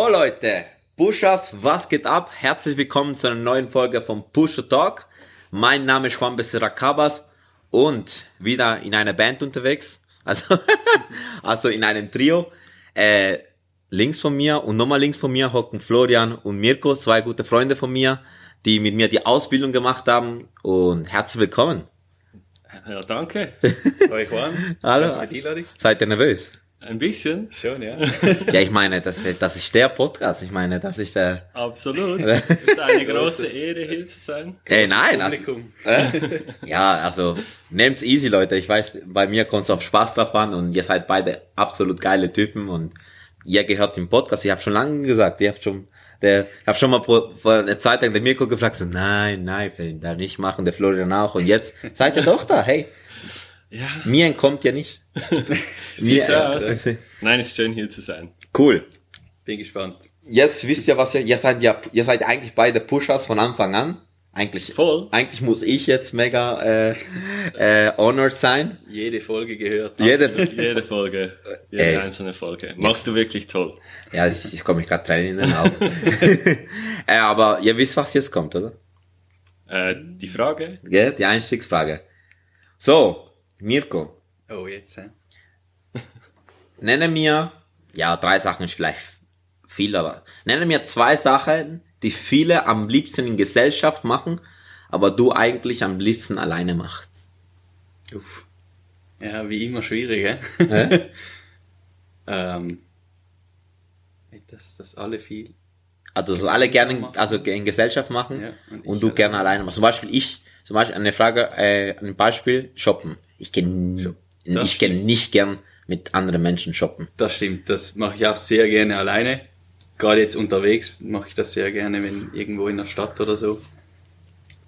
So Leute, Pushers, was geht ab? Herzlich willkommen zu einer neuen Folge vom Pusher Talk. Mein Name ist Juan Becerra Cabas und wieder in einer Band unterwegs. Also, also in einem Trio. Äh, links von mir und nochmal links von mir hocken Florian und Mirko, zwei gute Freunde von mir, die mit mir die Ausbildung gemacht haben. Und herzlich willkommen. Ja, danke. Hi Juan. Hallo. Seid ihr nervös? Ein bisschen. Schon, ja. Ja, ich meine, das, das ist der Podcast. Ich meine, das ist der... Absolut. Es ist eine große Ehre, hier zu sein. Ey, nein, also, äh, ja, also nehmt's easy, Leute. Ich weiß, bei mir kommt's auf Spaß drauf an und ihr seid beide absolut geile Typen und ihr gehört im Podcast. Ich habe schon lange gesagt, ihr habt schon, der, ich habe schon mal vor, vor einer Zeit lang den Mirko gefragt, so nein, nein, will ihn da nicht machen, der Florian auch und jetzt seid ihr doch da. Hey, Ja, mir entkommt ja nicht. sieht so aus. Nein, es ist schön, hier zu sein. Cool. Bin gespannt. Jetzt wisst ihr, was ihr, ihr seid ja, ihr seid eigentlich beide Pushers von Anfang an. Eigentlich, Voll. eigentlich muss ich jetzt mega äh, äh, honored sein. jede Folge gehört. Jede, Jede Folge, jede Ey. einzelne Folge. Machst du wirklich toll. Ja, ich, ich komme mich gerade Tränen in den Augen. äh, aber ihr wisst, was jetzt kommt, oder? Äh, die Frage? Gell? Die Einstiegsfrage. So, Mirko, Oh, jetzt, hä? nenne mir, ja, drei Sachen ist vielleicht viel, aber nenne mir zwei Sachen, die viele am liebsten in Gesellschaft machen, aber du eigentlich am liebsten alleine machst. Uff. Ja, wie immer schwierig, hä? Hä? ähm, das, das alle viel. Also, dass alle gerne in- also in Gesellschaft machen Ja, und und, du gerne alleine machst. Zum Beispiel ich, zum Beispiel eine Frage, äh, ein Beispiel, shoppen. Ich gehe Das ich gehe nicht gern mit anderen Menschen shoppen. Das stimmt, das mache ich auch sehr gerne alleine. Gerade jetzt unterwegs mache ich das sehr gerne, wenn irgendwo in der Stadt oder so.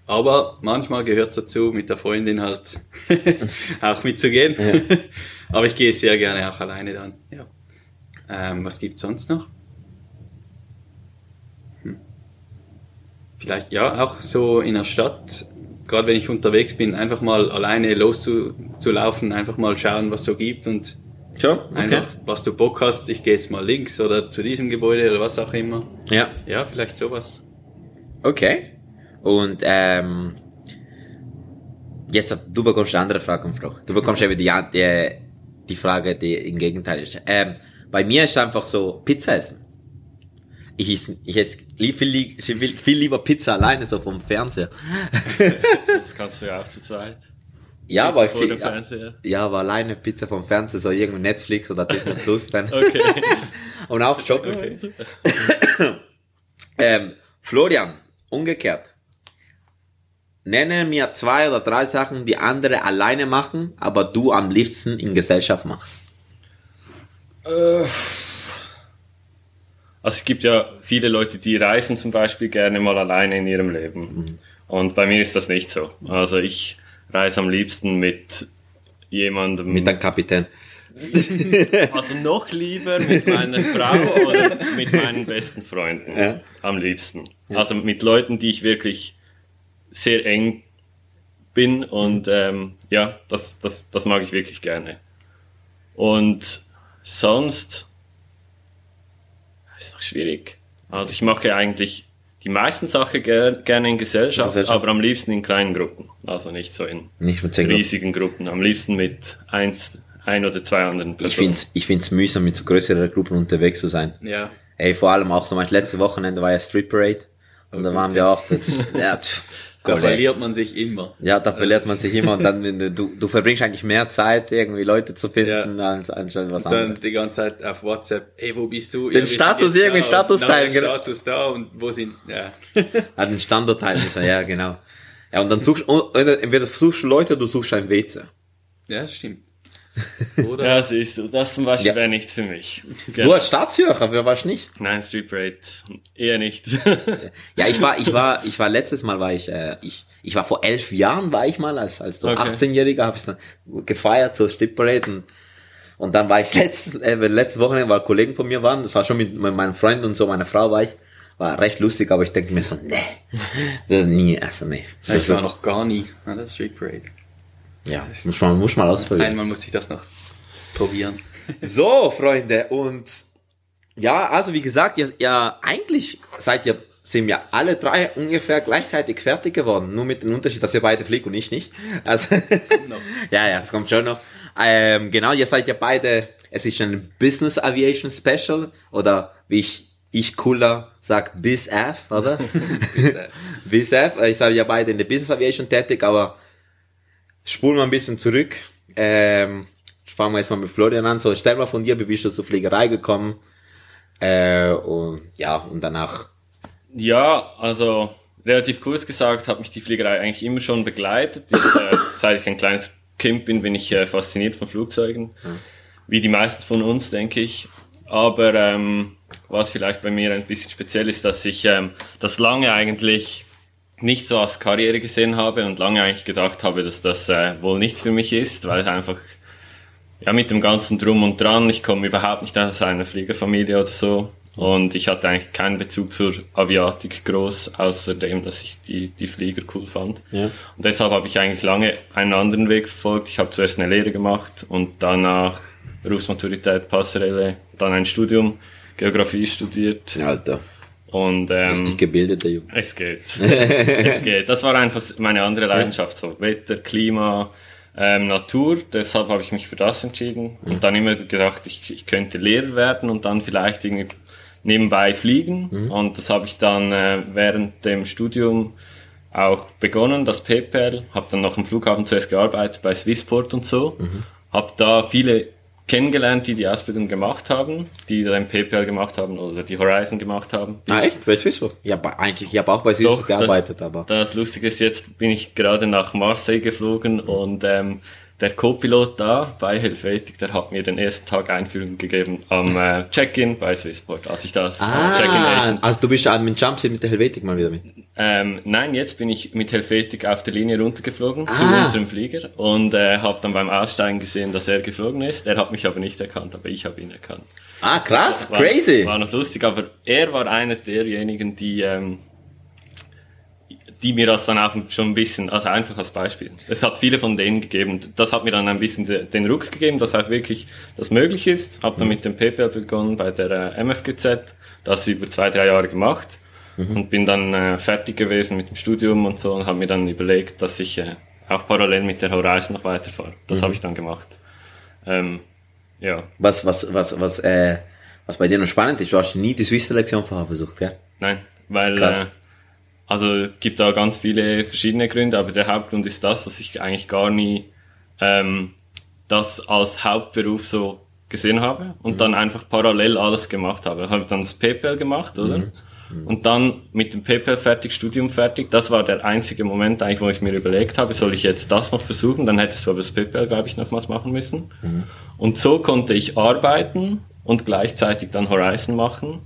Aber manchmal gehört es dazu, mit der Freundin halt auch mitzugehen. Aber ich gehe sehr gerne auch alleine dann. Ja. Ähm, was gibt's sonst noch? Hm. Vielleicht ja auch so in der Stadt. Gerade wenn ich unterwegs bin, einfach mal alleine loszulaufen, einfach mal schauen, was so gibt und Schon? Okay. Einfach, was du Bock hast, ich gehe jetzt mal links oder zu diesem Gebäude oder was auch immer. Ja. Ja, vielleicht sowas. Okay. Und ähm, jetzt du bekommst eine andere Frage, Frau. Du bekommst eben die, die, die Frage, die im Gegenteil ist. Ähm, bei mir ist einfach so Pizza essen. Ich esse, ich esse viel, li- viel lieber Pizza alleine, so vom Fernseher. Das kannst du ja auch zu zweit. Ja, Pizza aber vor viel, Fernseher. ja, aber alleine Pizza vom Fernseher, so irgendwo Netflix oder Disney Plus dann. Okay. Und auch shoppen. Ähm, Florian, umgekehrt. Nenne mir zwei oder drei Sachen, die andere alleine machen, aber du am liebsten in Gesellschaft machst. Äh, Also es gibt ja viele Leute, die reisen zum Beispiel gerne mal alleine in ihrem Leben. Und bei mir ist das nicht so. Also ich reise am liebsten mit jemandem. Mit dem Kapitän. also noch lieber mit meiner Frau oder mit meinen besten Freunden. Ja. Am liebsten. Also mit Leuten, die ich wirklich sehr eng bin und ähm, ja, das, das, das mag ich wirklich gerne. Und sonst ist doch schwierig. Also ich mache eigentlich die meisten Sachen ger gerne in Gesellschaft, Gesellschaft. aber am liebsten in kleinen Gruppen. Also nicht so in Nicht Gruppen. riesigen Gruppen. Am liebsten mit eins, ein oder zwei anderen Ich Personen. find's, ich find's mühsam, mit so größeren Gruppen unterwegs zu sein. Ja. Ey, vor allem auch so mein letztes Wochenende war ja Street Parade. Und da waren wir auch, das, ja, pff, Da verliert man sich immer. Ja, da verliert man sich immer und dann, du, du, verbringst eigentlich mehr Zeit, irgendwie Leute zu finden, Ja. als anstatt was Dann anderes. die ganze Zeit auf WhatsApp, ey, wo bist du? Den Ja, Status irgendwie, Status und dann teilen, den genau. Status da und wo sind, ja. Ah, den Standort teilen ja, genau. Ja, und dann suchst du, entweder suchst du Leute oder du suchst ein WC. ja, stimmt. Oder? Ja, siehst du, das zum Beispiel Ja. wäre nichts für mich. Du als Staatszürcher, wer warst nicht? Nein, Street Parade eher nicht. Ja, ich war, ich war, ich war letztes Mal war ich, äh, ich, ich war vor elf Jahren war ich mal als als so Okay. 18-Jähriger habe ich dann gefeiert so Street Parade und, und dann war ich letztes äh, letztes Wochenende, weil Kollegen von mir waren, das war schon mit, mit meinem Freund und so meiner Frau war ich, war recht lustig, aber ich denke mir so, nee, das nie, also nee, das ich war ist, noch gar nie an der Street Parade. Ja, muss man muss mal ausprobieren. Einmal muss ich das noch probieren. So, Freunde, und Ja, also wie gesagt, ihr, ihr eigentlich seid ihr sind wir alle drei ungefähr gleichzeitig fertig geworden, nur mit dem Unterschied, dass ihr beide fliegt und ich nicht. Also ja, ja, es kommt schon noch. Ähm, genau, ihr seid ja beide. Es ist ein Business Aviation Special oder wie ich ich cooler sag BizAv, oder? BizAv. Ich sage ja beide in der Business Aviation tätig, aber spulen wir ein bisschen zurück. Ähm, fangen wir jetzt mal mit Florian an. So, stell mal von dir, wie bist du zur Fliegerei gekommen? Äh, und ja, und danach. Ja, also relativ kurz gesagt hat mich die Fliegerei eigentlich immer schon begleitet. Ich, äh, seit ich ein kleines Kind bin, bin ich äh, fasziniert von Flugzeugen. Mhm. Wie die meisten von uns, denke ich. Aber ähm, was vielleicht bei mir ein bisschen speziell ist, dass ich ähm, das lange eigentlich nicht so als Karriere gesehen habe und lange eigentlich gedacht habe, dass das äh, wohl nichts für mich ist, weil einfach ja mit dem ganzen Drum und Dran, ich komme überhaupt nicht aus einer Fliegerfamilie oder so und ich hatte eigentlich keinen Bezug zur Aviatik groß, außerdem, dass ich die, die Flieger cool fand. Ja. Und deshalb habe ich eigentlich lange einen anderen Weg verfolgt. Ich habe zuerst eine Lehre gemacht und danach Berufsmaturität, Passerelle, dann ein Studium, Geografie studiert. Alter. Und, ähm, Richtig gebildeter Junge. Es geht. es geht. Das war einfach meine andere Leidenschaft, so Wetter, Klima, ähm, Natur. Deshalb habe ich mich für das entschieden. Mhm. Und dann immer gedacht, ich, ich könnte Lehrer werden und dann vielleicht irgendwie nebenbei fliegen. Mhm. Und das habe ich dann äh, während dem Studium auch begonnen, das PayPal. Habe dann noch am Flughafen zuerst gearbeitet bei Swissport und so. Mhm. Habe da viele kennengelernt, die die Ausbildung gemacht haben, die dann PayPal gemacht haben oder die Horizon gemacht haben. Ah, echt? Bei Swissword? Ja, eigentlich, ich habe auch bei Swissword gearbeitet, das, aber. Das Lustige ist, jetzt bin ich gerade nach Marseille geflogen und ähm, der Co-Pilot da bei Helvetic, der hat mir den ersten Tag Einführung gegeben am äh, Check-in bei Swissport, als ich das ah, als Check-in Agent. Also du bist ja mit Jumpsuit mit der Helvetic mal wieder mit? Ähm, nein, jetzt bin ich mit Helvetic auf der Linie runtergeflogen ah. zu unserem Flieger und äh, habe dann beim Aussteigen gesehen, dass er geflogen ist. Er hat mich aber nicht erkannt, aber ich habe ihn erkannt. Ah, krass, war, crazy. War noch lustig, aber er war einer derjenigen, die ähm, die mir das dann auch schon ein bisschen, also einfach als Beispiel. Es hat viele von denen gegeben. Das hat mir dann ein bisschen den Ruck gegeben, dass auch wirklich das möglich ist. Habe dann mit dem PPL begonnen bei der äh, MFGZ, das über zwei, drei Jahre gemacht mhm. und bin dann äh, fertig gewesen mit dem Studium und so und habe mir dann überlegt, dass ich äh, auch parallel mit der Horizon noch weiterfahre. Das mhm. habe ich dann gemacht. Ähm, ja. Was, was, was, was, äh, was bei dir noch spannend ist, du hast nie die Swiss-Selektion vorher versucht, gell? Nein, weil Krass. Also gibt da ganz viele verschiedene Gründe, aber der Hauptgrund ist das, dass ich eigentlich gar nie ähm, das als Hauptberuf so gesehen habe und mhm. dann einfach parallel alles gemacht habe. Ich habe dann das PayPal gemacht, oder? Mhm. Mhm. Und dann mit dem PayPal fertig, Studium fertig. Das war der einzige Moment eigentlich, wo ich mir überlegt habe, soll ich jetzt das noch versuchen? Dann hättest du aber das PayPal, glaube ich, nochmals machen müssen. Mhm. Und so konnte ich arbeiten und gleichzeitig dann Horizon machen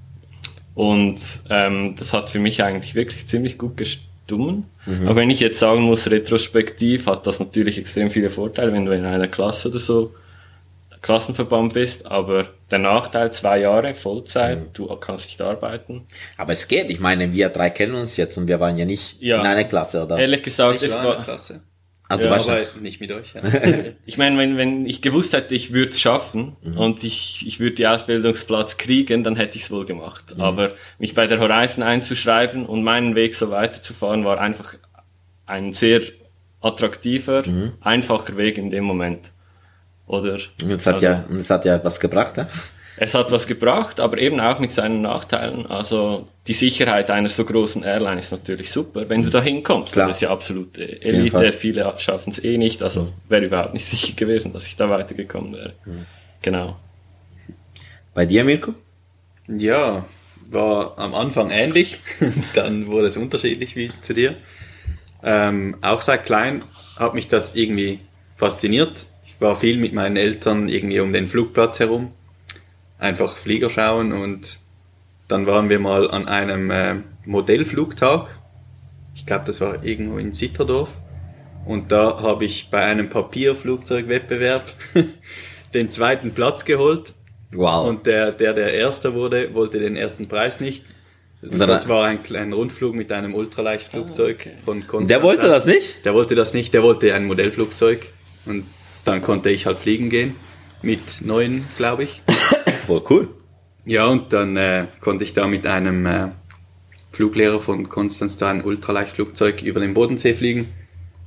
und ähm, das hat für mich eigentlich wirklich ziemlich gut gestummen. Mhm. Aber wenn ich jetzt sagen muss, retrospektiv hat das natürlich extrem viele Vorteile, wenn du in einer Klasse oder so Klassenverband bist, aber der Nachteil, zwei Jahre Vollzeit, mhm. du kannst nicht arbeiten. Aber es geht, ich meine, wir drei kennen uns jetzt und wir waren ja nicht ja. in einer Klasse, oder? Ehrlich gesagt, ich es war, Klasse. Ah, du ja, aber nicht mit euch. Ja. ich meine, wenn, wenn ich gewusst hätte, ich würde es schaffen mhm. und ich, ich würde die Ausbildungsplatz kriegen, dann hätte ich es wohl gemacht. Mhm. Aber mich bei der Horizon einzuschreiben und meinen Weg so weiterzufahren, war einfach ein sehr attraktiver, mhm. einfacher Weg in dem Moment. Oder? Und es hat also, ja, es hat ja was gebracht, ja? Es hat was gebracht, aber eben auch mit seinen Nachteilen. Also die Sicherheit einer so großen Airline ist natürlich super, wenn du da hinkommst. Klar. Das ist ja absolut Elite, viele schaffen es eh nicht. Also wäre überhaupt nicht sicher gewesen, dass ich da weitergekommen wäre. Mhm. Genau. Bei dir, Mirko? Ja, war am Anfang ähnlich, dann wurde es unterschiedlich wie zu dir. Ähm, auch seit klein hat mich das irgendwie fasziniert. Ich war viel mit meinen Eltern irgendwie um den Flugplatz herum einfach Flieger schauen und dann waren wir mal an einem äh, Modellflugtag. Ich glaube, das war irgendwo in Zitterdorf. Und da habe ich bei einem Papierflugzeugwettbewerb den zweiten Platz geholt. Wow. Und der, der, der Erster wurde, wollte den ersten Preis nicht. Das war ein kleiner Rundflug mit einem Ultraleichtflugzeug ah, okay. von Konstanz. Der wollte das nicht? Der wollte das nicht, der wollte ein Modellflugzeug. Und dann konnte ich halt fliegen gehen. Mit neun, glaube ich. Voll cool. Ja, und dann äh, konnte ich da mit einem äh, Fluglehrer von Konstanz da ein Ultraleichtflugzeug über den Bodensee fliegen.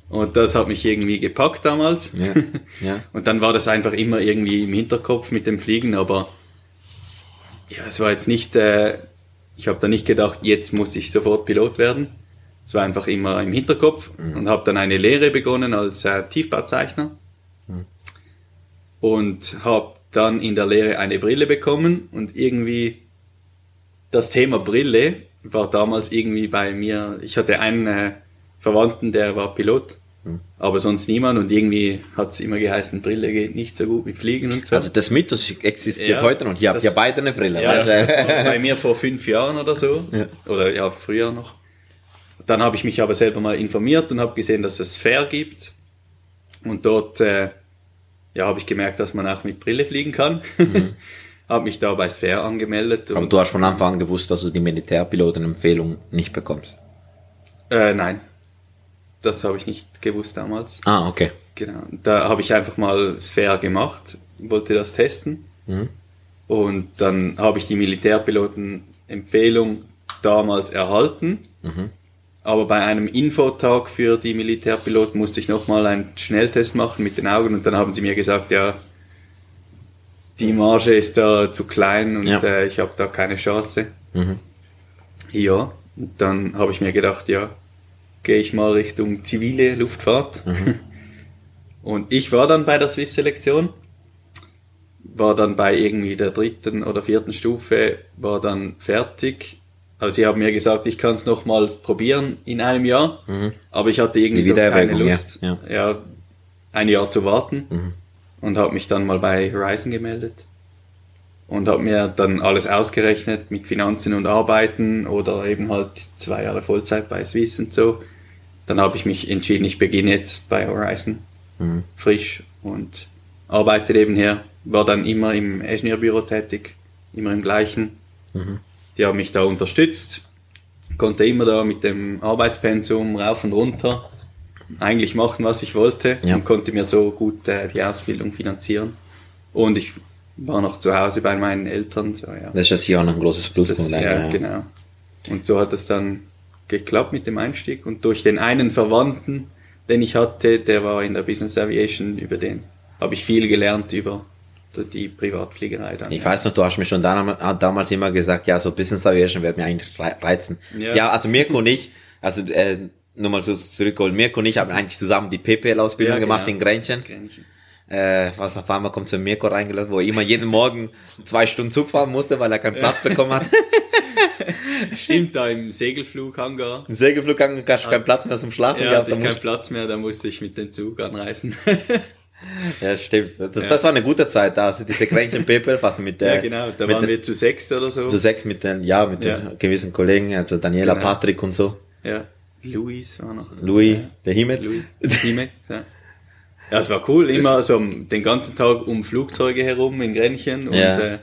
Und das hat mich irgendwie gepackt damals. Ja, ja. Und dann war das einfach immer irgendwie im Hinterkopf mit dem Fliegen, aber ja, es war jetzt nicht, äh, ich habe da nicht gedacht, jetzt muss ich sofort Pilot werden. Es war einfach immer im Hinterkopf und habe dann eine Lehre begonnen als äh, Tiefbauzeichner und habe dann in der Lehre eine Brille bekommen und irgendwie das Thema Brille war damals irgendwie bei mir, ich hatte einen äh, Verwandten, der war Pilot, aber sonst niemand und irgendwie hat es immer geheißen, Brille geht nicht so gut mit Fliegen und so. Also das Mythos existiert Ja, heute noch. Ihr habt ja beide eine Brille. Ja, das war bei mir vor fünf Jahren oder so. Ja. Oder ja, früher noch. Dann habe ich mich aber selber mal informiert und habe gesehen, dass es Fair gibt. Und dort äh, ja, habe ich gemerkt, dass man auch mit Brille fliegen kann. habe mich da bei Sphere angemeldet. Aber du hast von Anfang an gewusst, dass du die Militärpilotenempfehlung nicht bekommst. äh, nein, das habe ich nicht gewusst damals. Ah, okay. Genau. Da habe ich einfach mal Sphere gemacht, wollte das testen. Mhm. Und dann habe ich die Militärpilotenempfehlung damals erhalten. Mhm. Aber bei einem Infotag für die Militärpiloten musste ich nochmal einen Schnelltest machen mit den Augen und dann haben sie mir gesagt, ja, die Marge ist da zu klein und Ja. äh, ich habe da keine Chance. Mhm. Ja, und dann habe ich mir gedacht, ja, gehe ich mal Richtung zivile Luftfahrt. Und ich war dann bei der Swiss-Selektion, war dann bei irgendwie der dritten oder vierten Stufe, war dann fertig. Also sie haben mir gesagt, ich kann es nochmal probieren in einem Jahr, aber ich hatte irgendwie so keine Wiedererwägung, ja, Lust, ja. ja, ein Jahr zu warten und habe mich dann mal bei Horizon gemeldet und habe mir dann alles ausgerechnet mit Finanzen und Arbeiten oder eben halt zwei Jahre Vollzeit bei Swiss und so. Dann habe ich mich entschieden, ich beginne jetzt bei Horizon frisch und arbeite nebenher. War dann immer im Ingenieurbüro tätig, immer im gleichen. Die haben mich da unterstützt, konnte immer da mit dem Arbeitspensum rauf und runter eigentlich machen, was ich wollte Ja. und konnte mir so gut äh, die Ausbildung finanzieren. Und ich war noch zu Hause bei meinen Eltern. So, ja. Das ist jetzt hier auch noch ein großes Pluspunkt. ja, ja. genau. Und so hat es dann geklappt mit dem Einstieg. Und durch den einen Verwandten, den ich hatte, der war in der Business Aviation, über den habe ich viel gelernt über die Privatfliegerei dann. Ich ja. weiß noch, du hast mir schon damals, damals immer gesagt, ja, so Business Aviation wird mir eigentlich rei- reizen. Ja, Ja. also Mirko und ich, also äh, nur mal so zurückholen, Mirko und ich haben eigentlich zusammen die PPL-Ausbildung Ja, gemacht genau. in Grenchen. Grenchen. Äh, was auf einmal kommt zu Mirko reingelassen, wo er immer jeden Morgen zwei Stunden Zug fahren musste, weil er keinen Platz bekommen hat. Stimmt, da im Segelflughangar. Im Segelflug hast du keinen Platz mehr zum Schlafen Ja, gehabt. hatte da ich keinen Platz mehr, da musste ich mit dem Zug anreisen. Ja, stimmt. Das, Ja. das war eine gute Zeit da. Also diese Grenchen PPL, also mit der, ja, genau, da waren den, wir zu sechs oder so. zu sechs mit den, ja, mit Ja. den gewissen Kollegen, also Daniela, Genau. Patrick und so. Ja, Luis war noch. Louis, ja. der Himmel. Louis, Time, ja. Ja, es war cool, immer so den ganzen Tag um Flugzeuge herum in Grenchen und äh,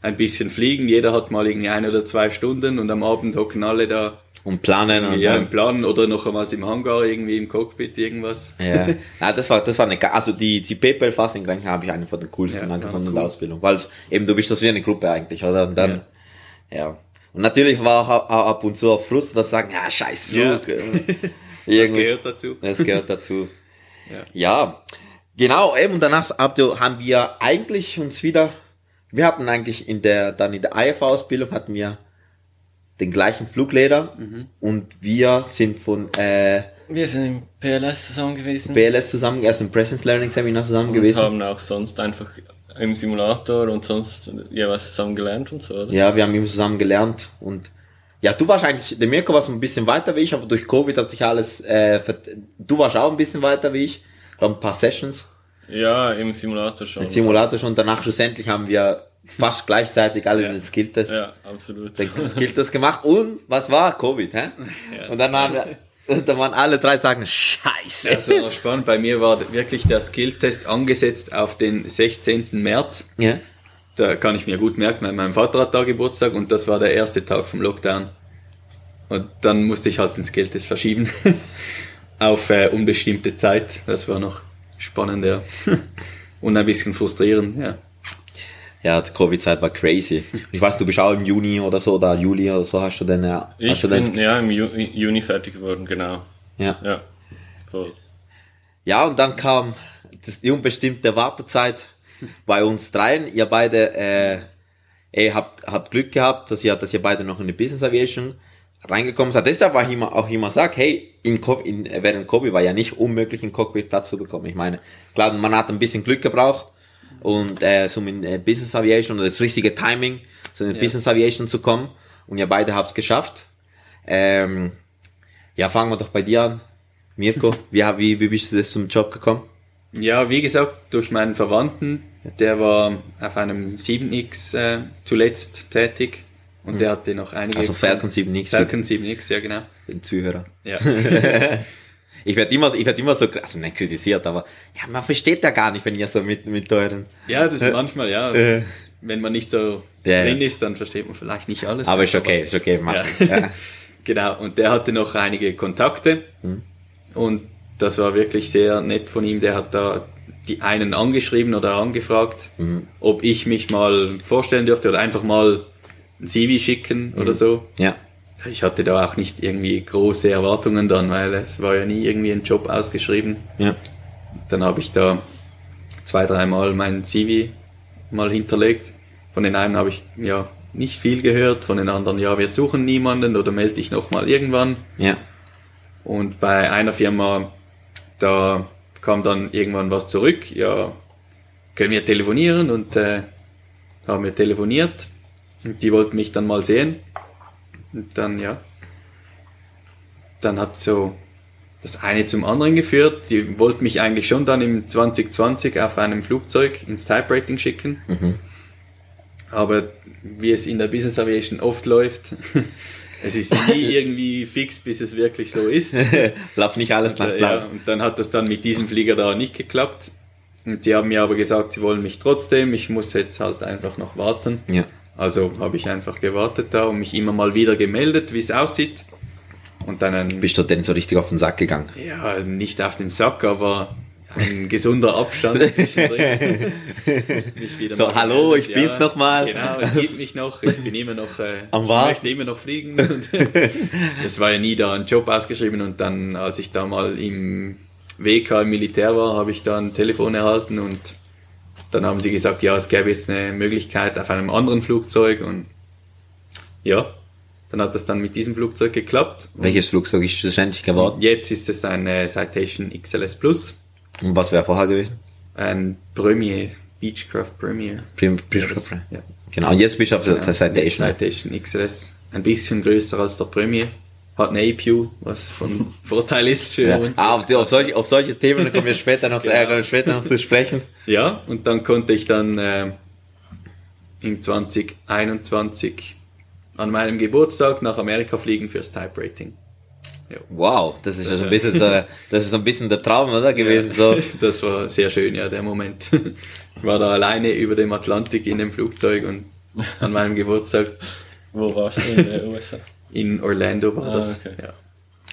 ein bisschen fliegen. Jeder hat mal irgendwie ein oder zwei Stunden und am Abend hocken alle da Und planen und ja, dann- im Plan oder noch einmal im Hangar irgendwie im Cockpit irgendwas. Ja, ja das war, das war eine, also die, die PayPal Fasting Grenchen habe ich eine von den coolsten Ja, angefunden in cool. der Ausbildung, weil eben du bist das wie eine Gruppe eigentlich, oder? Und dann, ja. Und natürlich war auch auch ab und zu auch Frust, dass sie sagen, ja, scheiß Flug. Ja. äh, Das gehört dazu. Das gehört dazu. Ja. ja. Genau, eben, und danach haben wir eigentlich uns wieder, wir hatten eigentlich in der, dann in der IFA-Ausbildung hatten wir den gleichen Fluglehrer Mhm. und wir sind von äh, Wir sind im PLS zusammen gewesen BLS zusammen, erst im Presence Learning Seminar zusammen und gewesen. haben auch sonst einfach im Simulator und sonst jeweils zusammen gelernt und so, oder? Ja, wir haben immer zusammen gelernt und ja, du warst eigentlich, der Mirko war so ein bisschen weiter wie ich, aber durch Covid hat sich alles, äh, du warst auch ein bisschen weiter wie ich, glaube ein paar Sessions, Ja, im Simulator schon. im Simulator schon, danach schlussendlich haben wir fast gleichzeitig alle den Skilltest, Ja, absolut. den Skilltest gemacht und was war? Covid, hä? Und dann waren wir, und dann waren alle drei Tage Scheiße. Das war spannend. Bei mir war wirklich der Skilltest angesetzt auf den 16. März. Ja. Da kann ich mir gut merken, weil mein Vater hat da Geburtstag und das war der erste Tag vom Lockdown. Und dann musste ich halt den Skilltest verschieben auf äh, unbestimmte Zeit. Das war noch spannend, ja. Und ein bisschen frustrierend, ja. Ja, die Covid-Zeit war crazy. Und ich weiß, du bist auch im Juni oder so, oder Juli oder so, hast du denn, ja, Ich hast du bin ja im Ju Juni fertig geworden, genau. ja. Ja, voll. Ja, und dann kam das, die unbestimmte Wartezeit bei uns dreien. Ihr beide, äh, ihr habt, habt Glück gehabt, dass ihr, dass ihr beide noch in die Business Aviation reingekommen seid. Deshalb war ich immer, auch immer sag, hey, in, in, während Covid war ja nicht unmöglich, einen Cockpit Platz zu bekommen. Ich meine, klar, man hat ein bisschen Glück gebraucht und äh, so in äh, Business Aviation oder das richtige Timing, so in Business Aviation zu kommen. Und ihr beide habt es geschafft. Ähm, ja, fangen wir doch bei dir an. Mirko, wie, wie, wie bist du das zum Job gekommen? Ja, wie gesagt, durch meinen Verwandten, der war auf einem 7X äh, zuletzt tätig und der hatte noch einige... Also Falcon 7X für Falcon 7X, ja genau. den Zuhörer. Ja. Ich werde immer, ich werd immer so, also nicht kritisiert, aber ja, man versteht ja gar nicht, wenn ihr so mit, mit euren. ja, das ist manchmal, ja. Äh. Wenn man nicht so Ja, drin ist, dann versteht man vielleicht nicht alles. Aber ist okay, ist okay, Mann. Ja. Genau, und der hatte noch einige Kontakte Mhm. und das war wirklich sehr nett von ihm. Der hat da die einen angeschrieben oder angefragt, Mhm. ob ich mich mal vorstellen dürfte oder einfach mal ein CV schicken Mhm. oder so. ja. Ich hatte da auch nicht irgendwie große Erwartungen dann, weil es war ja nie irgendwie ein Job ausgeschrieben. Ja. Dann habe ich da zwei, dreimal mein CV mal hinterlegt. Von den einen habe ich ja nicht viel gehört, von den anderen ja, wir suchen niemanden oder melde dich nochmal irgendwann. Ja. Und bei einer Firma, da kam dann irgendwann was zurück, ja, können wir telefonieren und äh, haben wir telefoniert und die wollten mich dann mal sehen. Und dann, ja, dann hat so das eine zum anderen geführt. Die wollten mich eigentlich schon dann im 2020 auf einem Flugzeug ins Type Rating schicken. Aber wie es in der Business Aviation oft läuft, es ist nie irgendwie fix, bis es wirklich so ist. Lauf nicht alles nach Ja, Plan. und dann hat das dann mit diesem Flieger da nicht geklappt. Und die haben mir aber gesagt, sie wollen mich trotzdem. Ich muss jetzt halt einfach noch warten. Ja. Also habe ich einfach gewartet da und mich immer mal wieder gemeldet, wie es aussieht. Und dann ein, Bist du denn so richtig auf den Sack gegangen? ja, nicht auf den Sack, aber ein gesunder Abstand So, hallo, ich bin's noch mal. Genau, es gibt mich noch, ich bin immer noch, äh, Am ich möchte immer noch fliegen. Es war ja nie da ein Job ausgeschrieben und dann, als ich da mal im WK im Militär war, habe ich da ein Telefon erhalten und dann haben sie gesagt, ja, es gäbe jetzt eine Möglichkeit auf einem anderen Flugzeug und ja, dann hat das dann mit diesem Flugzeug geklappt. Welches Flugzeug ist schlussendlich geworden? Jetzt ist es ein Citation XLS Plus, Und was wäre vorher gewesen? ein Premier, Beechcraft Premier. Prim, Prim, Ja. Genau, und jetzt bist du auf der Ja, Citation. Citation XLS. Ein bisschen größer als der Premier. Hat eine APU, was von Vorteil ist für Ja. uns. Ah, auf, die, auf, solche, auf solche Themen kommen wir später noch, Genau. äh, später noch zu sprechen. Ja, und dann konnte ich dann ähm, im 2021 an meinem Geburtstag nach Amerika fliegen fürs Type Rating. Wow, das ist ja so ein bisschen, so, das ist so ein bisschen der Traum, oder? Gewesen, so. Das war sehr schön, ja, der Moment. Ich war da alleine über dem Atlantik in dem Flugzeug und an meinem Geburtstag Wo warst du in den USA? In Orlando war Ah, das. okay. Ja.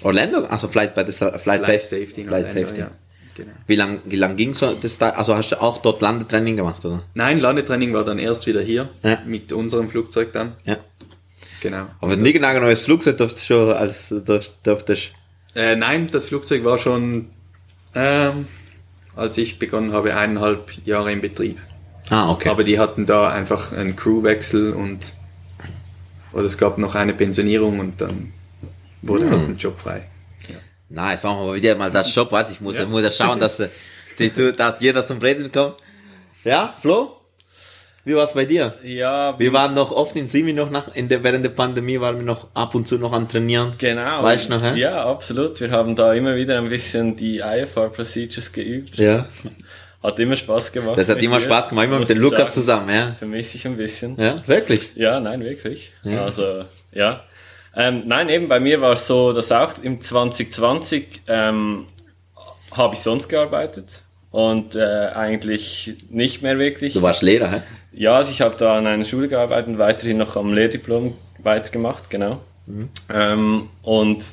Orlando, also Flight bei der Flight, Flight Safe- Safety. Flight Orlando, Safety. Ja, genau. Wie lang, wie lang ging so das da? Also hast du auch dort Landetraining gemacht, oder? Nein, Landetraining war dann erst wieder hier Ja. mit unserem Flugzeug dann. Ja. Genau. Aber ein genau neues Flugzeug durftest du schon, als durft- durftest. Äh, nein, das Flugzeug war schon, ähm, als ich begonnen habe, eineinhalb Jahre in Betrieb. Ah, okay. Aber die hatten da einfach einen Crewwechsel und oder es gab noch eine Pensionierung und dann wurde Hm. halt ein Job frei. Na, jetzt machen wir wieder mal das Shop, was ich muss, Ja. ich muss ja schauen, dass, äh, die, dass jeder zum Reden kommt. Ja, Flo? Wie war's bei dir? Ja, Wir waren noch oft im Simi noch nach, in der, während der Pandemie waren wir noch ab und zu noch am Trainieren. genau. Weißt du noch, hä? Ja, absolut. Wir haben da immer wieder ein bisschen die IFR Procedures geübt. Ja. Hat immer Spaß gemacht. Das hat immer dir, Spaß gemacht, immer mit dem Lukas sagen. zusammen, ja. Vermisse ich ein bisschen. Ja, wirklich. Ja, nein, wirklich. Also, ja. Ähm, nein, eben bei mir war es so, dass auch im 2020 ähm, habe ich sonst gearbeitet und äh, eigentlich nicht mehr wirklich. Du warst Lehrer, hä? Ja, also ich habe da an einer Schule gearbeitet und weiterhin noch am Lehrdiplom weitergemacht, genau. Ähm, und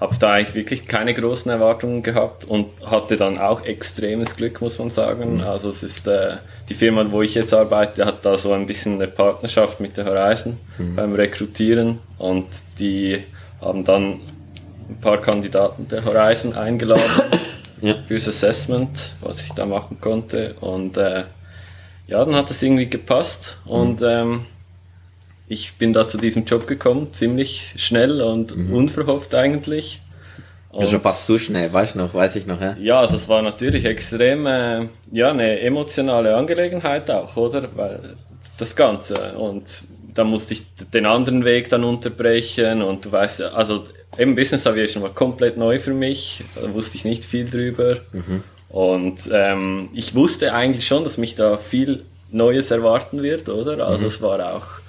habe da eigentlich wirklich keine großen Erwartungen gehabt und hatte dann auch extremes Glück, muss man sagen. Mhm. Also es ist äh, die Firma, wo ich jetzt arbeite, hat da so ein bisschen eine Partnerschaft mit der Horizon mhm. beim Rekrutieren und die haben dann ein paar Kandidaten der Horizon eingeladen ja. fürs Assessment, was ich da machen konnte und äh, ja, dann hat es irgendwie gepasst und ähm, ich bin da zu diesem Job gekommen, ziemlich schnell und mhm. unverhofft eigentlich. Und schon fast zu schnell, weißt du noch, weiß ich noch, ja? Ja, also es war natürlich extrem, äh, ja, eine emotionale Angelegenheit auch, oder? Weil das Ganze und da musste ich den anderen Weg dann unterbrechen und du weißt, also eben Business Aviation war komplett neu für mich, da wusste ich nicht viel drüber mhm. und ähm, ich wusste eigentlich schon, dass mich da viel Neues erwarten wird, oder? Also mhm. es war auch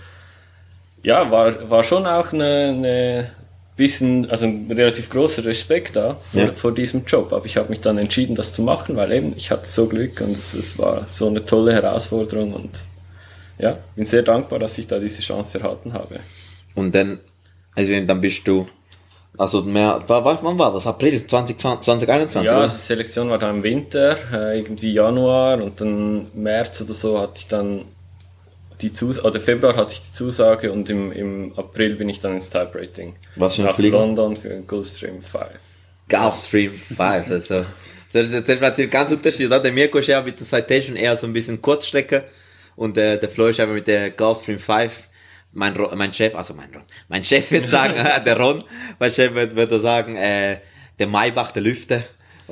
ja, war, war schon auch eine, eine bisschen, also ein relativ großer Respekt da vor, ja. vor diesem Job. Aber ich habe mich dann entschieden, das zu machen, weil eben ich hatte so Glück und es, es war so eine tolle Herausforderung und ja, bin sehr dankbar, dass ich da diese Chance erhalten habe. Und dann, also dann bist du, also mehr, war, wann war das? April 2020, 2021? Ja, also die Selektion war dann im Winter, äh, irgendwie Januar und dann März oder so hatte ich dann die Zusage, oder Februar hatte ich die Zusage und im, im April bin ich dann ins Type Rating. Was für ein Nach Flieger? London für ein Gulfstream 5. Gulfstream 5, also. Das, das, ist natürlich ganz unterschiedlich, oder? Der Mirko ist ja mit der Citation eher so ein bisschen Kurzstrecke und der, der Flo ist aber mit der Gulfstream 5 mein, mein Chef, also mein Ron, mein Chef wird sagen, der Ron, mein Chef wird, wird sagen, äh, der Maybach der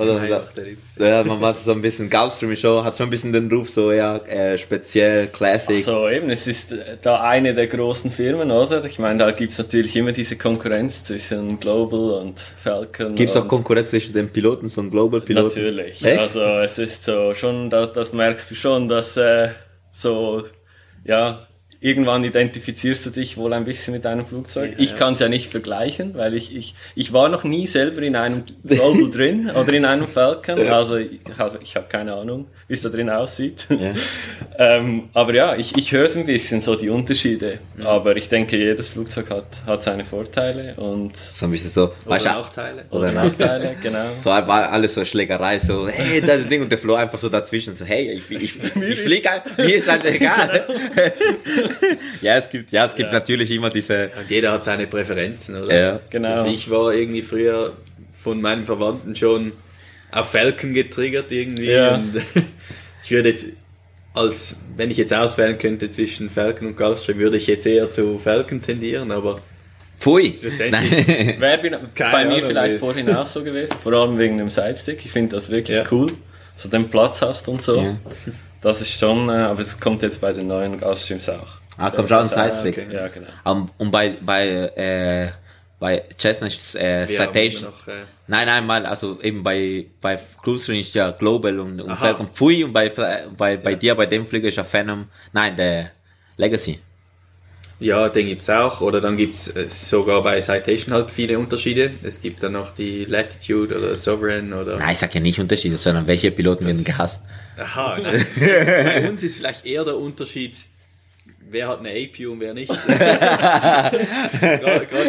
Lüfte. Oder, ja, man war so ein bisschen Gulfstream Show, hat schon ein bisschen den Ruf so, ja, äh, speziell, Classic. Also eben, es ist da eine der großen Firmen, oder? Ich meine, da gibt es natürlich immer diese Konkurrenz zwischen Global und Falcon. Gibt es auch Konkurrenz zwischen den Piloten, so Global-Piloten? Natürlich. Echt? Also es ist so schon, das, das merkst du schon, dass äh, so, ja, irgendwann identifizierst du dich wohl ein bisschen mit einem Flugzeug. Ja, ich ja. kann es ja nicht vergleichen, weil ich, ich, ich war noch nie selber in einem Global drin oder in einem Falcon. Ja. Also ich habe ich hab keine Ahnung, wie es da drin aussieht. ähm, aber ja, ich, ich höre es ein bisschen, so die Unterschiede. Aber ich denke, jedes Flugzeug hat, hat seine Vorteile und so ein bisschen so oder Nachteile. Oder Nachteile, genau. So war alles so Schlägerei, so hey, das Ding und der Flo einfach so dazwischen, so hey, ich, ich, ich, ich fliege, mir ist halt egal. Ja, es gibt, ja, es gibt ja. natürlich immer diese. Und jeder hat seine Präferenzen, oder? Ja, genau. Also ich war irgendwie früher von meinen Verwandten schon auf Falcon getriggert irgendwie. Ja. Und ich würde jetzt, als wenn ich jetzt auswählen könnte zwischen Falcon und Gulfstream, würde ich jetzt eher zu Falcon tendieren, aber. Pfui! Wäre bei mir vielleicht vorhin auch so gewesen, vor allem wegen dem Sidestick. Ich finde das wirklich ja. cool, so den Platz hast und so. Ja. Das ist schon, äh, aber es kommt jetzt bei den neuen Gulfstreams auch. Ah, kommt schon ein Sidestick. Okay. Ja, genau. Um, und bei, bei, äh, bei Cessna ist äh, Citation. Noch, äh, nein, nein, mal, also eben bei, bei Cruise ist ja Global und, und Falcon Pfui und bei, bei, bei ja. dir, bei dem Flieger ist ja Phantom, nein, der Legacy. Ja, den gibt's auch. Oder dann gibt's äh, sogar bei Citation halt viele Unterschiede. Es gibt dann noch die Latitude oder Sovereign oder. Nein, ich sag ja nicht Unterschiede, sondern welche Piloten werden gehasst. Aha, nein. bei uns ist vielleicht eher der Unterschied, wer hat eine APU und wer nicht. Gerade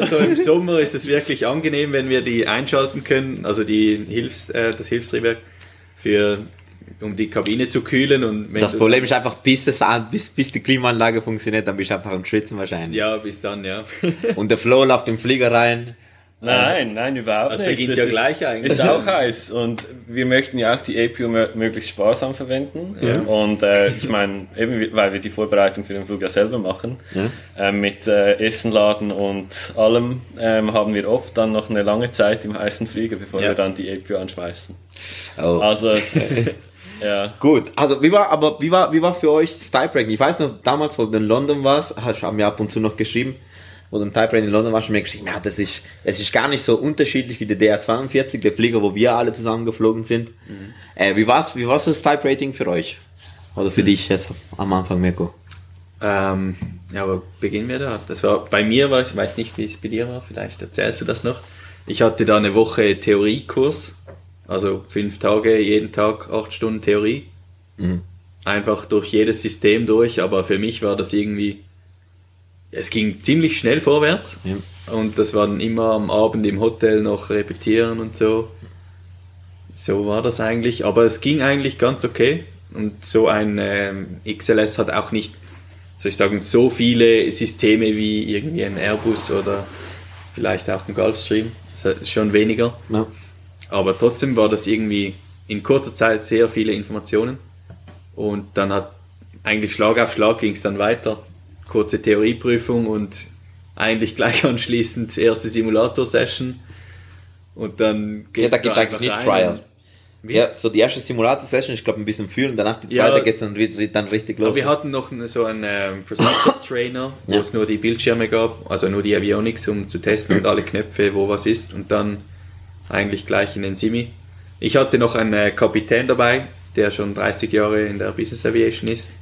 so im Sommer ist es wirklich angenehm, wenn wir die einschalten können, also die Hilfs, äh, das Hilfstriebwerk für um die Kabine zu kühlen. Und das Problem ist einfach, bis, das an, bis, bis die Klimaanlage funktioniert, dann bist du einfach am Schwitzen wahrscheinlich. Ja, bis dann, ja. und der Flo läuft im Flieger rein, Nein, nein, überhaupt das nicht. Beginnt das ja gleich eigentlich. Ist auch heiß und wir möchten ja auch die APU möglichst sparsam verwenden. Ja. Und äh, ich meine, eben weil wir die Vorbereitung für den Flug ja selber machen, ja. äh, mit äh, Essenladen und allem ähm, haben wir oft dann noch eine lange Zeit im heißen Flieger, bevor ja. wir dann die APU anschmeißen. Oh. Also es, ja. Gut, also wie war, aber wie war, wie war für euch Style Breaking? Ich weiß noch, damals, wo du in London warst, haben wir ab und zu noch geschrieben, wo du im Type Rain in London warst, und mir geschrieben, ja, das ist, es ist gar nicht so unterschiedlich wie der DR42, der Flieger, wo wir alle zusammen geflogen sind. Mhm. Äh, wie war's, wie war's das Type Rating für euch? Oder für mhm. dich jetzt am Anfang, Mirko? Ähm, ja, aber beginnen wir da. Das war, bei mir war, ich weiß nicht, wie es bei dir war, vielleicht erzählst du das noch. Ich hatte da eine Woche Theoriekurs, also fünf Tage, jeden Tag acht Stunden Theorie. Mhm. Einfach durch jedes System durch, aber für mich war das irgendwie es ging ziemlich schnell vorwärts. Ja. Und das war dann immer am Abend im Hotel noch repetieren und so. So war das eigentlich. Aber es ging eigentlich ganz okay. Und so ein ähm, XLS hat auch nicht, soll ich sagen, so viele Systeme wie irgendwie ein Airbus oder vielleicht auch ein Gulfstream. Schon weniger. Ja. Aber trotzdem war das irgendwie in kurzer Zeit sehr viele Informationen. Und dann hat eigentlich Schlag auf Schlag ging es dann weiter. Kurze Theorieprüfung und eigentlich gleich anschließend erste Simulator-Session. Und dann Ja, da gibt es eigentlich nicht Trial. Wie? Ja, so die erste Simulator-Session, ich glaube ein bisschen fühlen, danach die Ja. zweite geht's dann, dann richtig los. Aber wir hatten noch so einen ähm, Procedure-Trainer, wo Ja. es nur die Bildschirme gab, also nur die Avionics, um zu testen und alle Knöpfe, wo was ist. Und dann eigentlich gleich in den Simi. Ich hatte noch einen äh, Kapitän dabei, der schon 30 Jahre in der Business Aviation ist.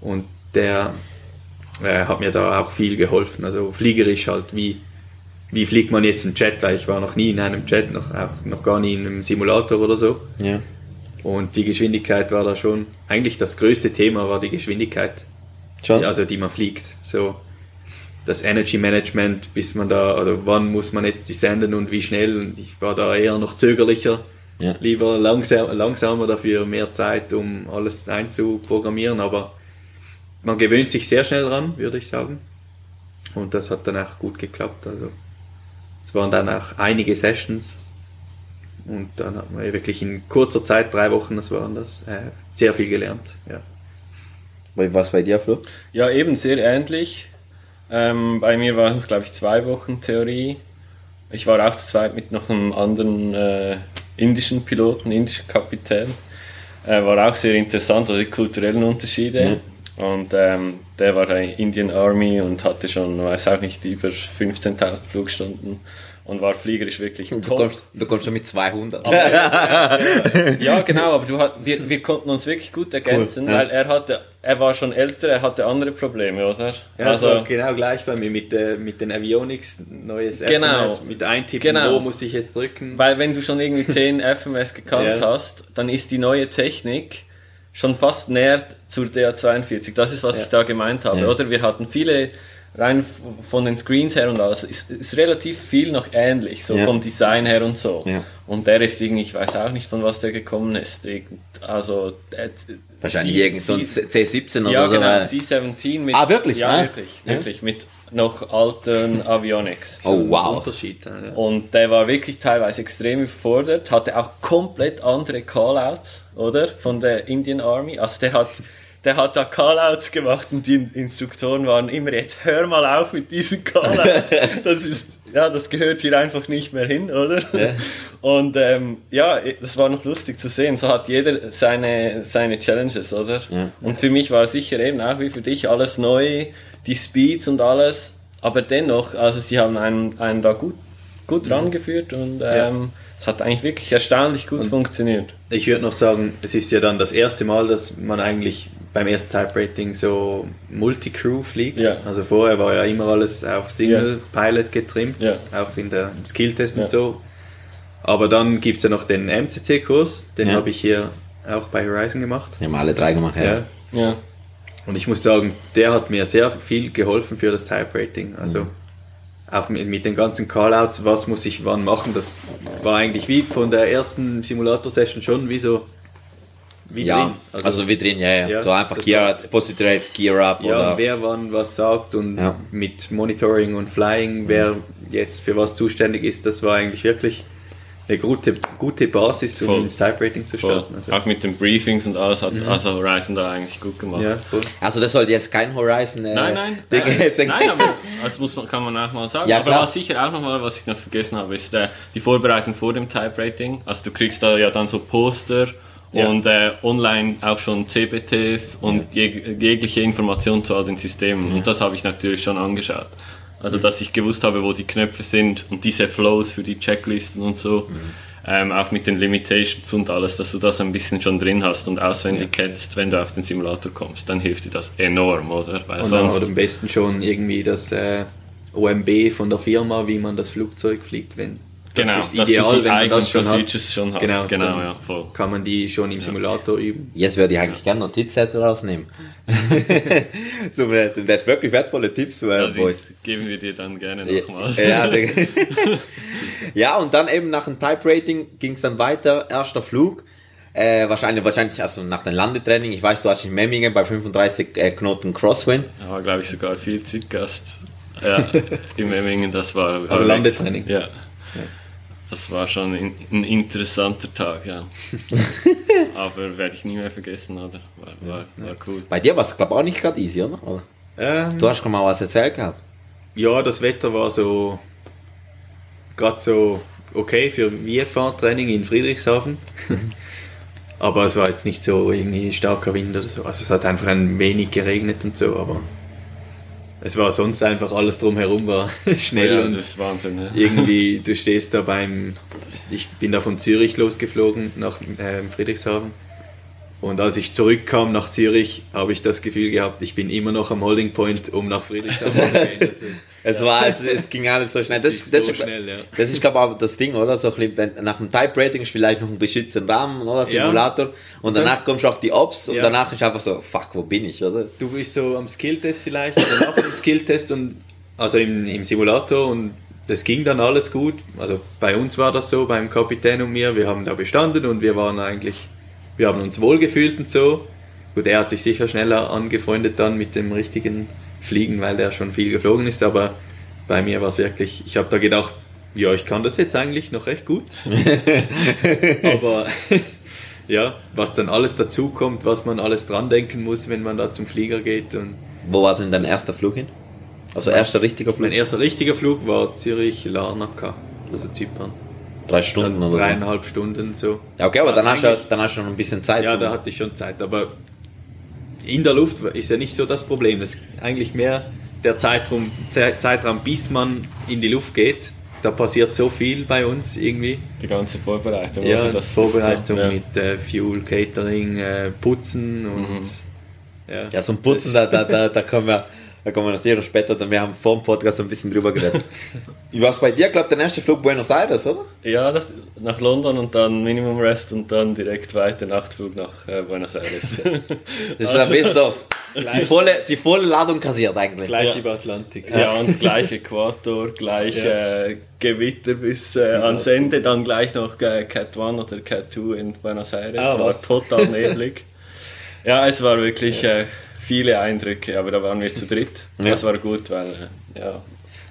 Und der äh, hat mir da auch viel geholfen. Also fliegerisch halt, wie, wie fliegt man jetzt einen Jet? Weil ich war noch nie in einem Jet, noch, auch noch gar nie in einem Simulator oder so. ja. Und die Geschwindigkeit war da schon, eigentlich das größte Thema war die Geschwindigkeit, Schon? also die man fliegt. So das Energy Management, bis man da, also wann muss man jetzt die senden und wie schnell. Und ich war da eher noch zögerlicher, Ja. lieber langsam, langsamer dafür, mehr Zeit, um alles einzuprogrammieren. Aber man gewöhnt sich sehr schnell dran, würde ich sagen. Und das hat dann auch gut geklappt. Also es waren dann auch einige Sessions und dann hat man wirklich in kurzer Zeit, drei Wochen, das waren das, äh, sehr viel gelernt. Ja. Was bei dir, Flo? Ja, eben sehr ähnlich. Ähm, bei mir waren es, glaube ich, zwei Wochen Theorie. Ich war auch zu zweit mit noch einem anderen äh, indischen Piloten, indischen Kapitän. Äh, war auch sehr interessant, also die kulturellen Unterschiede. Und ähm, der war bei Indian Army und hatte schon, weiß auch nicht, über 15.000 Flugstunden und war fliegerisch wirklich Du top. kommst, du kommst schon mit 200. Ja, genau, aber du hat, wir, wir konnten uns wirklich gut ergänzen, Cool, ja. weil er hatte, er war schon älter, er hatte andere Probleme, oder? Ja, das war genau gleich bei mir mit, äh, mit den Avionics, neues Genau. FMS, mit Eintippen, Genau. wo muss ich jetzt drücken. Weil wenn du schon irgendwie 10 FMS gekannt Ja. hast, dann ist die neue Technik schon fast näher zur DA42. Das ist, was Ja. ich da gemeint habe, Ja. oder? Wir hatten viele, rein von den Screens her und alles, ist, ist relativ viel noch ähnlich, so Ja. vom Design her und so. Ja. Und der ist irgendwie, ich weiß auch nicht, von was der gekommen ist. Irgend- Also, äh, Wahrscheinlich irgend so ein Sie- C17 oder Ja, so. genau, weil- C17 mit. Ah, wirklich? Ja, Ah. wirklich, Ja. wirklich. Mit noch alten Avionics. Oh, wow. Unterschied. Ja. Und der war wirklich teilweise extrem überfordert, hatte auch komplett andere Callouts, oder? Von der Indian Army. Also der hat, der hat da Callouts gemacht und die Instruktoren waren immer jetzt, hör mal auf mit diesen Callouts. Das ist, ja, das gehört hier einfach nicht mehr hin, oder? Und ähm, ja, das war noch lustig zu sehen. So hat jeder seine, seine Challenges, oder? Ja. Und für mich war sicher eben auch wie für dich alles neu, die Speeds und alles. Aber dennoch, also sie haben einen, einen da gut, gut rangeführt und ähm, es hat eigentlich wirklich erstaunlich gut funktioniert. Ich würde noch sagen, es ist ja dann das erste Mal, dass man eigentlich beim ersten Type Rating so Multicrew fliegt. Ja. Also vorher war ja immer alles auf Single Pilot getrimmt, Ja. auch in der im Skilltest Ja. und so. Aber dann gibt es ja noch den MCC-Kurs, den Ja. habe ich hier auch bei Horizon gemacht. Die haben alle drei gemacht, ja. Ja. Ja. Und ich muss sagen, der hat mir sehr viel geholfen für das Type Rating. Also Mhm. auch mit, mit den ganzen Callouts, was muss ich wann machen, das war eigentlich wie von der ersten Simulator-Session schon wie so wie Ja, drin. also, wie drin, ja, ja. Ja, so einfach Gear, war- Positive Gear Up ja, oder. wer wann was sagt und Ja. mit Monitoring und Flying, wer jetzt für was zuständig ist, das war eigentlich wirklich eine gute, gute Basis, um Voll. ins Type Rating zu starten. Also, Auch mit den Briefings und alles hat also Horizon da eigentlich gut gemacht. ja. Also, das sollte jetzt kein Horizon. Äh, Nein, nein, Ding nein, nein, aber das muss man, kann man auch mal sagen. Ja, aber klar. was sicher auch nochmal, was ich noch vergessen habe, ist äh, die Vorbereitung vor dem Type Rating. Also du kriegst da ja dann so Poster Ja. und äh, online auch schon CBTs und jeg jegliche Information zu all den Systemen. Und das habe ich natürlich schon angeschaut. Also dass ich gewusst habe, wo die Knöpfe sind und diese Flows für die Checklisten und so. Ähm, auch mit den Limitations und alles, dass du das ein bisschen schon drin hast und auswendig kennst, wenn du auf den Simulator kommst, dann hilft dir das enorm, oder? Weil Und sonst, am besten schon irgendwie das äh, OMB von der Firma, wie man das Flugzeug fliegt, wenn Genau, ist dass ideal, du die wenn man eigenen das schon hat. Procedures schon hast. Genau, Genau, dann ja, voll. kann man die schon im Simulator üben. Jetzt würde ich eigentlich gerne Notizzettel rausnehmen. so, das sind wirklich wertvolle Tipps, Ja, Boys. geben wir dir dann gerne Ja, nochmal. ja, ja, und dann eben nach dem Type Rating ging es dann weiter. Erster Flug. Äh, wahrscheinlich, wahrscheinlich, also nach dem Landetraining. Ich weiß, du hast in Memmingen bei 35 äh, Knoten Crosswind. Da war, glaube ich, sogar 40 Gast. Ja, im Emmingen, das war. Also Landetraining. Ja. Das war schon ein, interessanter Tag, ja. Aber werde ich nie mehr vergessen, oder? War, war, war cool. Bei dir war es, glaube ich, auch nicht gerade easy, oder? oder? Ähm, Du hast schon mal was erzählt gehabt. ja, das Wetter war so gerade so okay für VFA-Training in Friedrichshafen. aber es war jetzt nicht so irgendwie starker Wind oder so. Also es hat einfach ein wenig geregnet und so, aber es war sonst einfach alles drumherum war schnell ja, und Wahnsinn, ne? irgendwie, du stehst da beim, ich bin da von Zürich losgeflogen nach ähm, Friedrichshafen und als ich zurückkam nach Zürich, habe ich das Gefühl gehabt, ich bin immer noch am Holding Point, um nach Friedrichshafen zu gehen. Es war, es, es ging alles so schnell. das Das, ist das, so ist- schnell, ja. Das ist, glaube ich, auch das Ding, oder? So ein bisschen, nach dem Type Rating ist vielleicht noch ein beschützter Rahmen, oder? Ja. Simulator. Und danach kommst du auf die Ops und Ja. danach ist einfach so, fuck, wo bin ich, oder? Du bist so am Skilltest vielleicht, oder nach dem Skilltest und also im, im Simulator und das ging dann alles gut. Also bei uns war das so, beim Kapitän und mir, wir haben da bestanden und wir waren eigentlich, wir haben uns wohlgefühlt und so. Gut, er hat sich sicher schneller angefreundet dann mit dem richtigen Fliegen, weil der schon viel geflogen ist, aber bei mir war es wirklich, ich habe da gedacht, ja, ich kann das jetzt eigentlich noch recht gut. aber ja, was dann alles dazukommt, was man alles dran denken muss, wenn man da zum Flieger geht und Wo war denn dein erster Flug hin? Also erster richtiger Flug? mein erster richtiger Flug war Zürich-Larnaca, also Zypern. Drei Stunden Dann oder so. dreieinhalb Stunden so. Ja, okay, aber dann hast, du, dann hast du noch ein bisschen Zeit. Ja, da hatte ich schon Zeit, aber in der Luft ist ja nicht so das Problem. Das ist eigentlich mehr der Zeitraum, Ze- Zeitraum, bis man in die Luft geht. Da passiert so viel bei uns irgendwie. Die ganze Vorbereitung. Ja, also das Vorbereitung ist so, ja. mit äh, Fuel, Catering, äh, Putzen und Mhm. ja. ja, zum Putzen, da, da, da, da kommen wir, da kommen wir noch sehr später, denn wir haben vor dem Podcast ein bisschen drüber geredet. Wie war es bei dir? Ich glaube, der erste Flug Buenos Aires, oder? Ja, nach London und dann Minimum Rest und dann direkt weiter Nachtflug nach äh, Buenos Aires. Das ist ein bisschen so, die volle, die volle Ladung kassiert eigentlich. Gleich Ja. über Atlantik. ja, und gleich Äquator, gleich Ja. äh, Gewitter bis äh, ans Ende, dann gleich noch äh, Cat 1 oder Cat 2 in Buenos Aires. Ah, war was? total neblig. ja, es war wirklich äh, viele Eindrücke, aber da waren wir zu dritt. Ja. Das war gut, weil ja,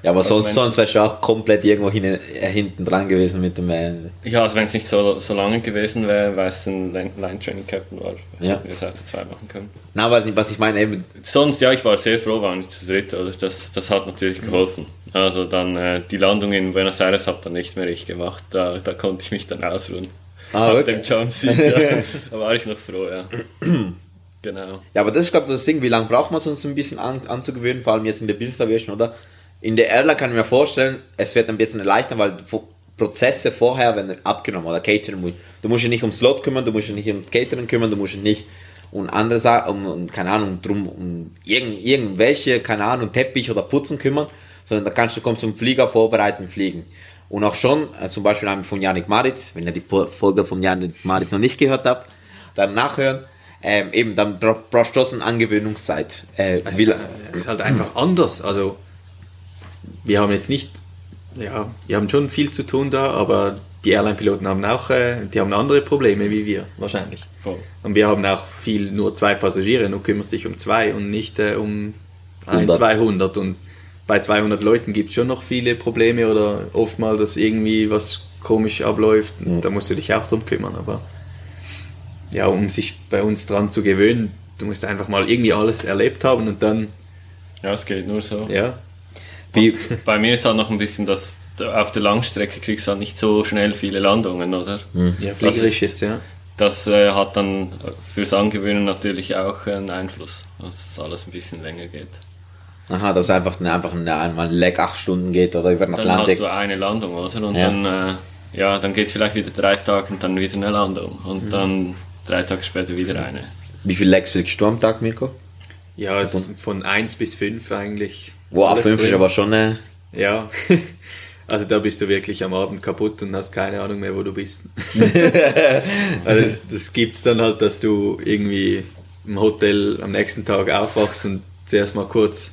Ja, aber sonst, wenn- sonst wärst du auch komplett irgendwo hin, äh, hinten dran gewesen mit dem. Äh, Ja, also wenn es nicht so, so lange gewesen wäre, weil es ein Line Line Training Captain war, Ja. hätten wir es auch zu zweit machen können. na, aber was ich meine, eben, Sonst, ja, ich war sehr froh, waren wir zu dritt, also das, das hat natürlich geholfen. Also dann äh, die Landung in Buenos Aires habe dann nicht mehr ich gemacht, da, da konnte ich mich dann ausruhen. Ah, Auf dem Jumpseat, ja. da war ich noch froh, ja. genau. Ja, aber das ist, glaube ich, das Ding, wie lange braucht man es uns ein bisschen an, anzugewöhnen, vor allem jetzt in der Business Aviation, oder? In der Airline kann ich mir vorstellen, es wird ein bisschen erleichtern, weil Prozesse vorher werden abgenommen, oder Catering. Du musst dich nicht um Slot kümmern, du musst dich nicht um Catering kümmern, du musst dich nicht um andere Sachen, um, keine Ahnung, drum, um irgend, irgendwelche, keine Ahnung, Teppich oder Putzen kümmern, sondern da kannst du, kommst zum Flieger vorbereiten, fliegen. Und auch schon, äh, zum Beispiel haben von Janik Maritz, wenn ihr die Folge von Janik Maritz noch nicht gehört habt, dann nachhören. Ähm, eben, dann bra- brauchst du trotzdem Angewöhnungszeit. Äh, Es, äh, es ist halt einfach anders. Also wir haben jetzt nicht, ja, wir haben schon viel zu tun da, aber die Airline-Piloten haben auch, äh, die haben andere Probleme wie wir wahrscheinlich. Voll. Und wir haben auch viel, nur zwei Passagiere, du kümmerst dich um zwei und nicht äh, um ein, 100. 200. Und bei 200 Leuten gibt es schon noch viele Probleme oder oft mal, dass irgendwie was komisch abläuft. Und Da musst du dich auch drum kümmern. Aber ja, um sich bei uns dran zu gewöhnen, du musst einfach mal irgendwie alles erlebt haben und dann, Ja, es geht nur so. ja, Bei mir ist halt noch ein bisschen, dass auf der Langstrecke kriegst du halt nicht so schnell viele Landungen, oder? ja Das fliegerisch jetzt, ja. Das äh, hat dann fürs Angewöhnen natürlich auch einen Einfluss, dass es alles ein bisschen länger geht. aha, dass einfach, eine, einfach eine, einmal ein Leg acht Stunden geht oder über den Dann Atlantik. hast du eine Landung, oder? Und Ja. dann, äh, ja, dann geht es vielleicht wieder drei Tage und dann wieder eine Landung. Und dann drei Tage später wieder eine. Wie viele Legs fliegst du am Tag, Mirko? Ja, es von 1 bis 5 eigentlich. Wow, Alles fünf ist drin. aber schon, äh, Ja. Also da bist du wirklich am Abend kaputt und hast keine Ahnung mehr, wo du bist. also das, das gibt es dann halt, dass du irgendwie im Hotel am nächsten Tag aufwachst und zuerst mal kurz,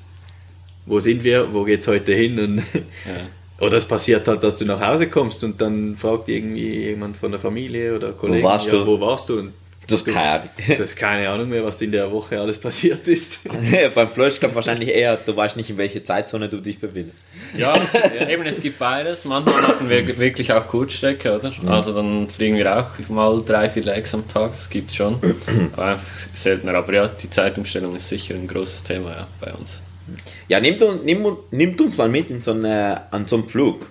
wo sind wir, wo geht's heute hin? Und Ja. oder es passiert halt, dass du nach Hause kommst und dann fragt irgendwie jemand von der Familie oder Kollegen, warst ja, du? wo warst du? Und Das ist keine Ahnung. du hast keine Ahnung mehr, was in der Woche alles passiert ist. Beim kommt wahrscheinlich eher, du weißt nicht, in welche Zeitzone du dich befindest. Ja, eben es gibt beides. Manchmal machen wir wirklich auch Kurzstrecke, oder? Also dann fliegen wir auch mal drei, vier Legs am Tag, das gibt's schon. Aber einfach seltener. Aber ja, die Zeitumstellung ist sicher ein großes Thema ja, bei uns. Ja, nimmt, uns- nimm, nimmt uns mal mit in so eine, an so einen Flug.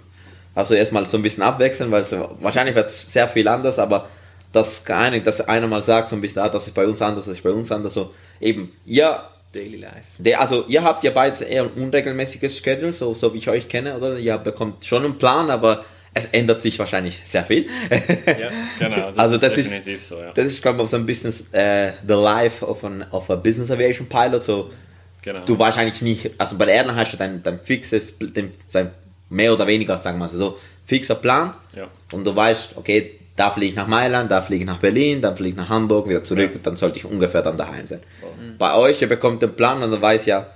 Also erstmal so ein bisschen abwechseln, weil es, wahrscheinlich wird es sehr viel anders, aber das keine, dass einer mal sagt, so ein bisschen, ah, das ist bei uns anders, das ist bei uns anders. So eben, ihr, Daily Life. der, also ihr habt ja beides eher ein unregelmäßiges Schedule, so, so wie ich euch kenne, oder? Ihr bekommt schon einen Plan, aber es ändert sich wahrscheinlich sehr viel. Ja, genau. Das Also ist das ist- definitiv so, ja. Das ist, glaube ich, so ein bisschen äh, the life of, an, of a Business Aviation Pilot. So, Genau. du wahrscheinlich nicht, also bei der Airline hast du dein, dein fixes, dein, dein mehr oder weniger, sagen wir mal so, fixer Plan. Ja. Und du weißt, okay, da fliege ich nach Mailand, da fliege ich nach Berlin, dann fliege ich nach Hamburg, wieder zurück und dann sollte ich ungefähr dann daheim sein. Bei euch, ihr bekommt den Plan und dann weiß ja,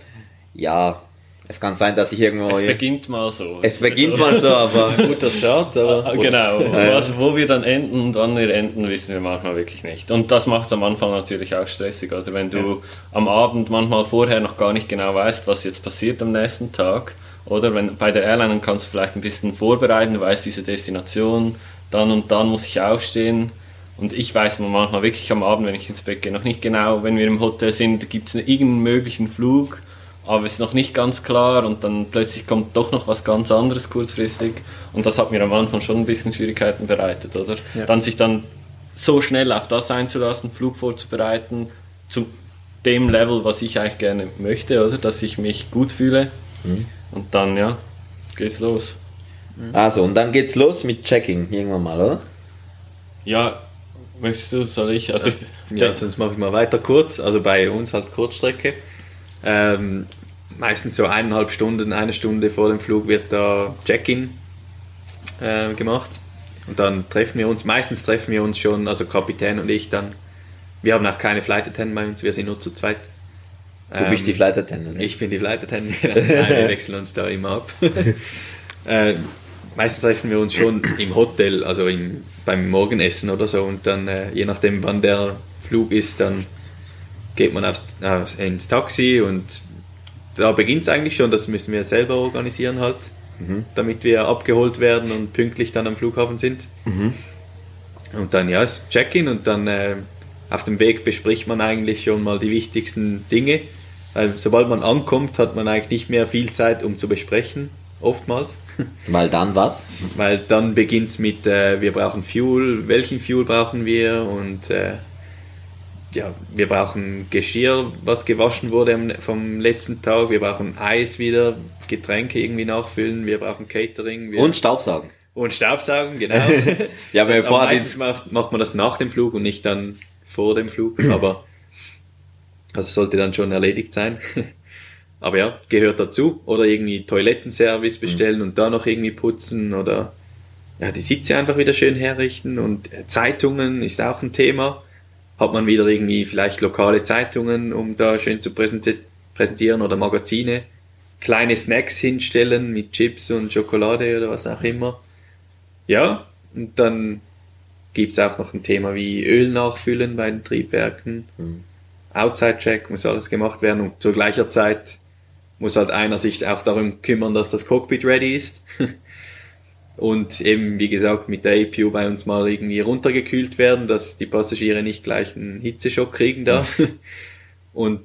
ja, es kann sein, dass ich irgendwo. es ja, beginnt mal so. es beginnt mal so, aber. Guter Start, aber Ah, Genau, was, wo wir dann enden und wann wir enden, wissen wir manchmal wirklich nicht. Und das macht es am Anfang natürlich auch stressig, oder wenn du am Abend manchmal vorher noch gar nicht genau weißt, was jetzt passiert am nächsten Tag. Oder wenn bei der Airline dann kannst du vielleicht ein bisschen vorbereiten, du weißt diese Destination, dann und dann muss ich aufstehen. Und ich weiß manchmal wirklich am Abend, wenn ich ins Bett gehe, noch nicht genau, wenn wir im Hotel sind, gibt es irgendeinen möglichen Flug, aber es ist noch nicht ganz klar und dann plötzlich kommt doch noch was ganz anderes kurzfristig und das hat mir am Anfang schon ein bisschen Schwierigkeiten bereitet, oder? Dann sich dann so schnell auf das einzulassen, Flug vorzubereiten, zu dem Level, was ich eigentlich gerne möchte, oder? Dass ich mich gut fühle und dann, ja, geht's los. Also, und dann geht's los mit Checking, irgendwann mal, oder? Ja, möchtest du, soll ich? Also, ich, Ja, sonst mache ich mal weiter kurz. Also bei uns halt Kurzstrecke. Ähm, meistens so eineinhalb Stunden, eine Stunde vor dem Flug wird da Check-in äh, gemacht. Und dann treffen wir uns, meistens treffen wir uns schon, also Kapitän und ich dann. Wir haben auch keine Flight Attendant bei uns, wir sind nur zu zweit. Du bist die Flight Attendant. ne? Ich bin die Flight Attendant, genau. Nein, wir wechseln uns da immer ab. äh, meistens treffen wir uns schon im Hotel, also im, beim Morgenessen oder so. Und dann, äh, je nachdem wann der Flug ist, dann geht man aufs, aufs, ins Taxi. Und da beginnt es eigentlich schon, das müssen wir selber organisieren halt, damit wir abgeholt werden und pünktlich dann am Flughafen sind. Und dann ja, ist Check-in und dann äh, auf dem Weg bespricht man eigentlich schon mal die wichtigsten Dinge. Weil sobald man ankommt, hat man eigentlich nicht mehr viel Zeit, um zu besprechen, oftmals. Weil dann was? Weil dann beginnt es mit, äh, wir brauchen Fuel, welchen Fuel brauchen wir und äh, ja, wir brauchen Geschirr, was gewaschen wurde vom letzten Tag, wir brauchen Eis wieder, Getränke irgendwie nachfüllen, wir brauchen Catering. Wir Und Staubsaugen. und Staubsaugen, genau. Ja, das, aber die- meistens macht, macht man das nach dem Flug und nicht dann vor dem Flug, aber das sollte dann schon erledigt sein. Aber ja, gehört dazu. Oder irgendwie Toilettenservice bestellen und da noch irgendwie putzen oder ja, die Sitze einfach wieder schön herrichten und äh, Zeitungen ist auch ein Thema. Hat man wieder irgendwie vielleicht lokale Zeitungen, um da schön zu präsenti- präsentieren oder Magazine. Kleine Snacks hinstellen mit Chips und Schokolade oder was auch immer. Ja, und dann gibt's auch noch ein Thema wie Öl nachfüllen bei den Triebwerken. Outside-Check muss alles gemacht werden und zur gleicher Zeit muss halt einer sich auch darum kümmern, dass das Cockpit ready ist. Und eben, wie gesagt, mit der APU bei uns mal irgendwie runtergekühlt werden, dass die Passagiere nicht gleich einen Hitzeschock kriegen da. Und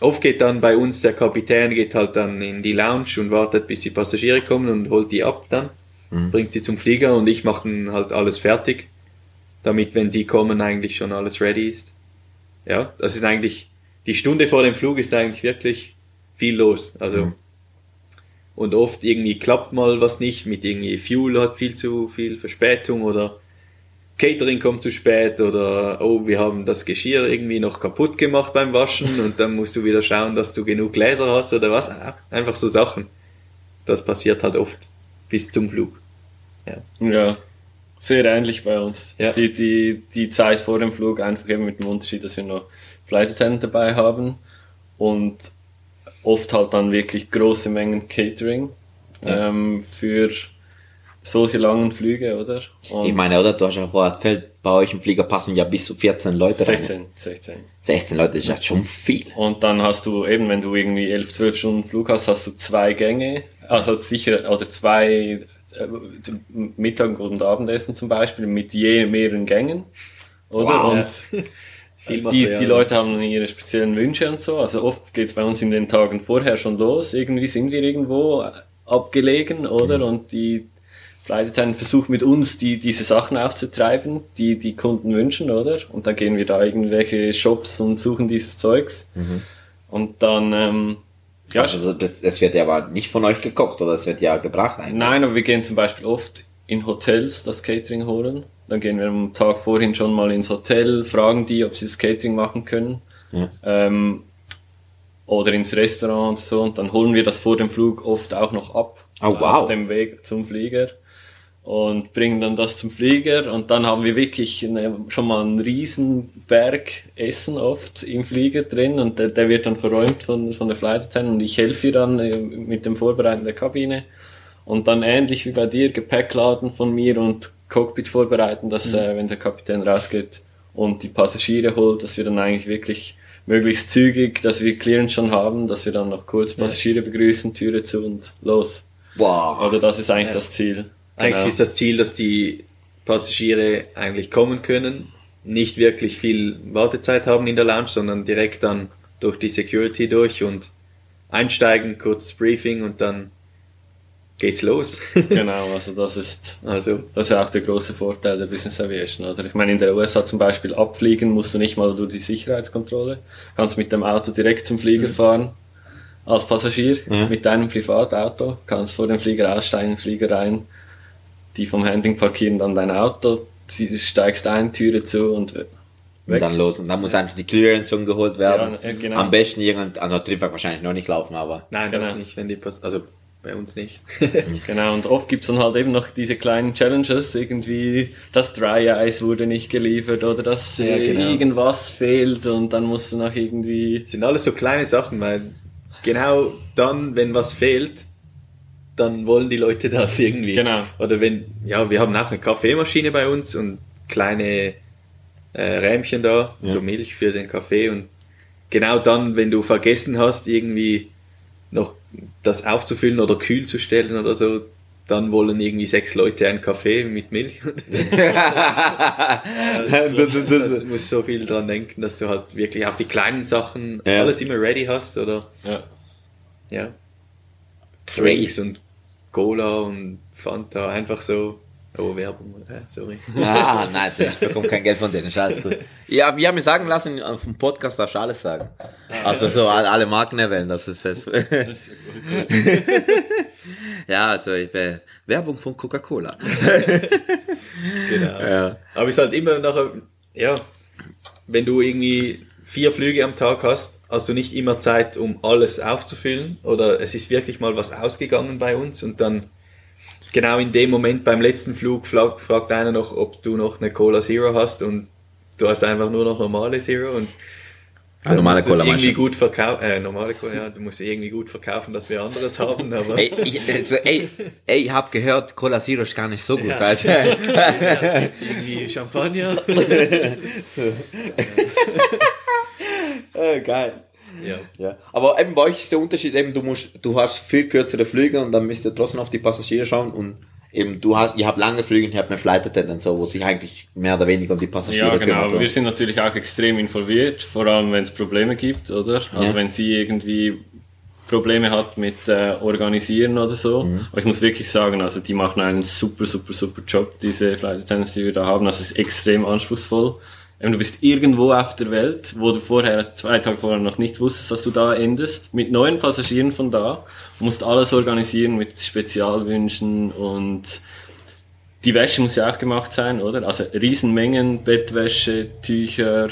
oft geht dann bei uns der Kapitän geht halt dann in die Lounge und wartet, bis die Passagiere kommen und holt die ab dann, bringt sie zum Flieger und ich mache dann halt alles fertig, damit, wenn sie kommen, eigentlich schon alles ready ist. Ja, das ist eigentlich, die Stunde vor dem Flug ist eigentlich wirklich viel los. Also, und oft irgendwie klappt mal was nicht mit irgendwie Fuel hat viel zu viel Verspätung oder Catering kommt zu spät oder oh, wir haben das Geschirr irgendwie noch kaputt gemacht beim Waschen und dann musst du wieder schauen, dass du genug Gläser hast oder was. Einfach so Sachen. Das passiert halt oft. bis zum Flug. Ja, sehr ähnlich bei uns. Ja. Die, die, die Zeit vor dem Flug einfach eben mit dem Unterschied, dass wir noch Flight Attendant dabei haben und oft halt dann wirklich große Mengen Catering ähm, für solche langen Flüge, oder? Und Ich meine, oder? Du hast ja vorher erzählt, bei euch im Flieger passen ja bis zu 14 Leute rein. 16, 16. 16 Leute ist ja schon viel. Und dann hast du eben, wenn du irgendwie 11, 12 Stunden Flug hast, hast du zwei Gänge, also sicher, oder zwei äh, Mittag- und Abendessen zum Beispiel mit je mehreren Gängen. Oder? Wow. Und Viel die, die Leute haben dann ihre speziellen Wünsche und so. Also oft geht's bei uns in den Tagen vorher schon los. Irgendwie sind wir irgendwo abgelegen, oder? Und die Flight Attendant versucht mit uns die, diese Sachen aufzutreiben, die die Kunden wünschen, oder? Und dann gehen wir da irgendwelche Shops und suchen dieses Zeugs. Und dann, ähm, ja, Also das, das wird ja aber nicht von euch gekocht, oder? Es wird ja gebracht eigentlich. Nein, aber wir gehen zum Beispiel oft in Hotels das Catering holen. Dann gehen wir am Tag vorhin schon mal ins Hotel, fragen die, ob sie das Catering machen können. Ja. Ähm, oder ins Restaurant und so. Und dann holen wir das vor dem Flug oft auch noch ab. Oh, wow. Auf dem Weg zum Flieger. Und bringen dann das zum Flieger. Und dann haben wir wirklich eine, schon mal einen riesen Berg Essen oft im Flieger drin. Und der, der wird dann verräumt von, von der Flight Attendant. Und ich helfe ihr dann äh, mit dem Vorbereiten der Kabine. Und dann ähnlich wie bei dir, Gepäck laden von mir und Cockpit vorbereiten, dass äh, wenn der Kapitän rausgeht und die Passagiere holt, dass wir dann eigentlich wirklich möglichst zügig, dass wir Clearance schon haben, dass wir dann noch kurz Passagiere begrüßen, Türe zu und los. Wow. Oder das ist eigentlich das Ziel. Eigentlich Genau. ist das Ziel, dass die Passagiere eigentlich kommen können, nicht wirklich viel Wartezeit haben in der Lounge, sondern direkt dann durch die Security durch und einsteigen, kurz Briefing und dann geht's los. Genau, also das ist, also, das ist ja auch der große Vorteil der Business Aviation, oder? Ich meine, in der USA zum Beispiel abfliegen musst du nicht mal durch die Sicherheitskontrolle. Kannst mit dem Auto direkt zum Flieger fahren. Als Passagier mit deinem Privatauto, kannst vor dem Flieger aussteigen, Flieger rein, die vom Handling parkieren dann dein Auto, sie- steigst ein, Türe zu und Und weg. dann los. Und dann muss einfach die Clearance schon geholt werden. Ja, genau. Am besten irgendein, an der Triebwerk wahrscheinlich noch nicht laufen, aber. nein, Genau. das nicht, wenn die also bei uns nicht. Genau, und oft gibt's dann halt eben noch diese kleinen Challenges, irgendwie das Dry Ice wurde nicht geliefert oder das Ja, äh, genau. irgendwas fehlt und dann musst du noch irgendwie... sind alles so kleine Sachen, weil genau dann, wenn was fehlt, dann wollen die Leute das irgendwie. Genau. Oder wenn, ja, wir haben auch eine Kaffeemaschine bei uns und kleine äh, Rähmchen da, so Milch für den Kaffee und genau dann, wenn du vergessen hast, irgendwie noch das aufzufüllen oder kühl zu stellen oder so, dann wollen irgendwie sechs Leute einen Kaffee mit Milch. Du musst so viel dran denken, dass du halt wirklich auch die kleinen Sachen Ja. alles immer ready hast, oder? Ja. Ja. Drinks und Cola und Fanta, einfach so. Oh, Werbung, sorry. Ah, nein, ich bekomme kein Geld von denen, ist alles gut. Ja, wir haben mir sagen lassen, auf dem Podcast darfst du alles sagen. Also so alle alle Marken erwähnen, das ist das. Das ist ja gut. Ja, also ich bin Werbung von Coca-Cola. Genau. Ja. Aber es ist halt immer nachher, ja, wenn du irgendwie vier Flüge am Tag hast, hast du nicht immer Zeit, um alles aufzufüllen. Oder es ist wirklich mal was ausgegangen bei uns und dann genau in dem Moment beim letzten Flug fragt, fragt einer noch, ob du noch eine Cola Zero hast und du hast einfach nur noch normale Zero und Ah, normale Cola irgendwie gut verkaufen, äh, normale Cola, ja, du musst irgendwie gut verkaufen, dass wir anderes haben, aber Ey, ich, also, ey, ey, ich hab gehört, Cola Zero ist gar nicht so gut. Ja. Also, es gibt irgendwie Champagner. äh, geil. Ja. Ja. Aber eben bei euch ist der Unterschied eben, du musst, du hast viel kürzere Flüge und dann müsst ihr trotzdem auf die Passagiere schauen und eben du hast, ihr habt lange Flüge und ihr habt eine Flight Attendant, so, wo sich eigentlich mehr oder weniger um die Passagiere Ja, genau. kümmert. Wir sind natürlich auch extrem involviert, vor allem wenn es Probleme gibt, oder? Also Ja. wenn sie irgendwie Probleme hat mit äh, Organisieren oder so. Aber ich muss wirklich sagen, also die machen einen super, super, super Job, diese Flight Attendants, die wir da haben. Das ist extrem anspruchsvoll. Eben, du bist irgendwo auf der Welt, wo du vorher, zwei Tage vorher noch nicht wusstest, dass du da endest, mit neuen Passagieren von da, musst alles organisieren mit Spezialwünschen und die Wäsche muss ja auch gemacht sein, oder? Also Riesenmengen, Bettwäsche, Tücher,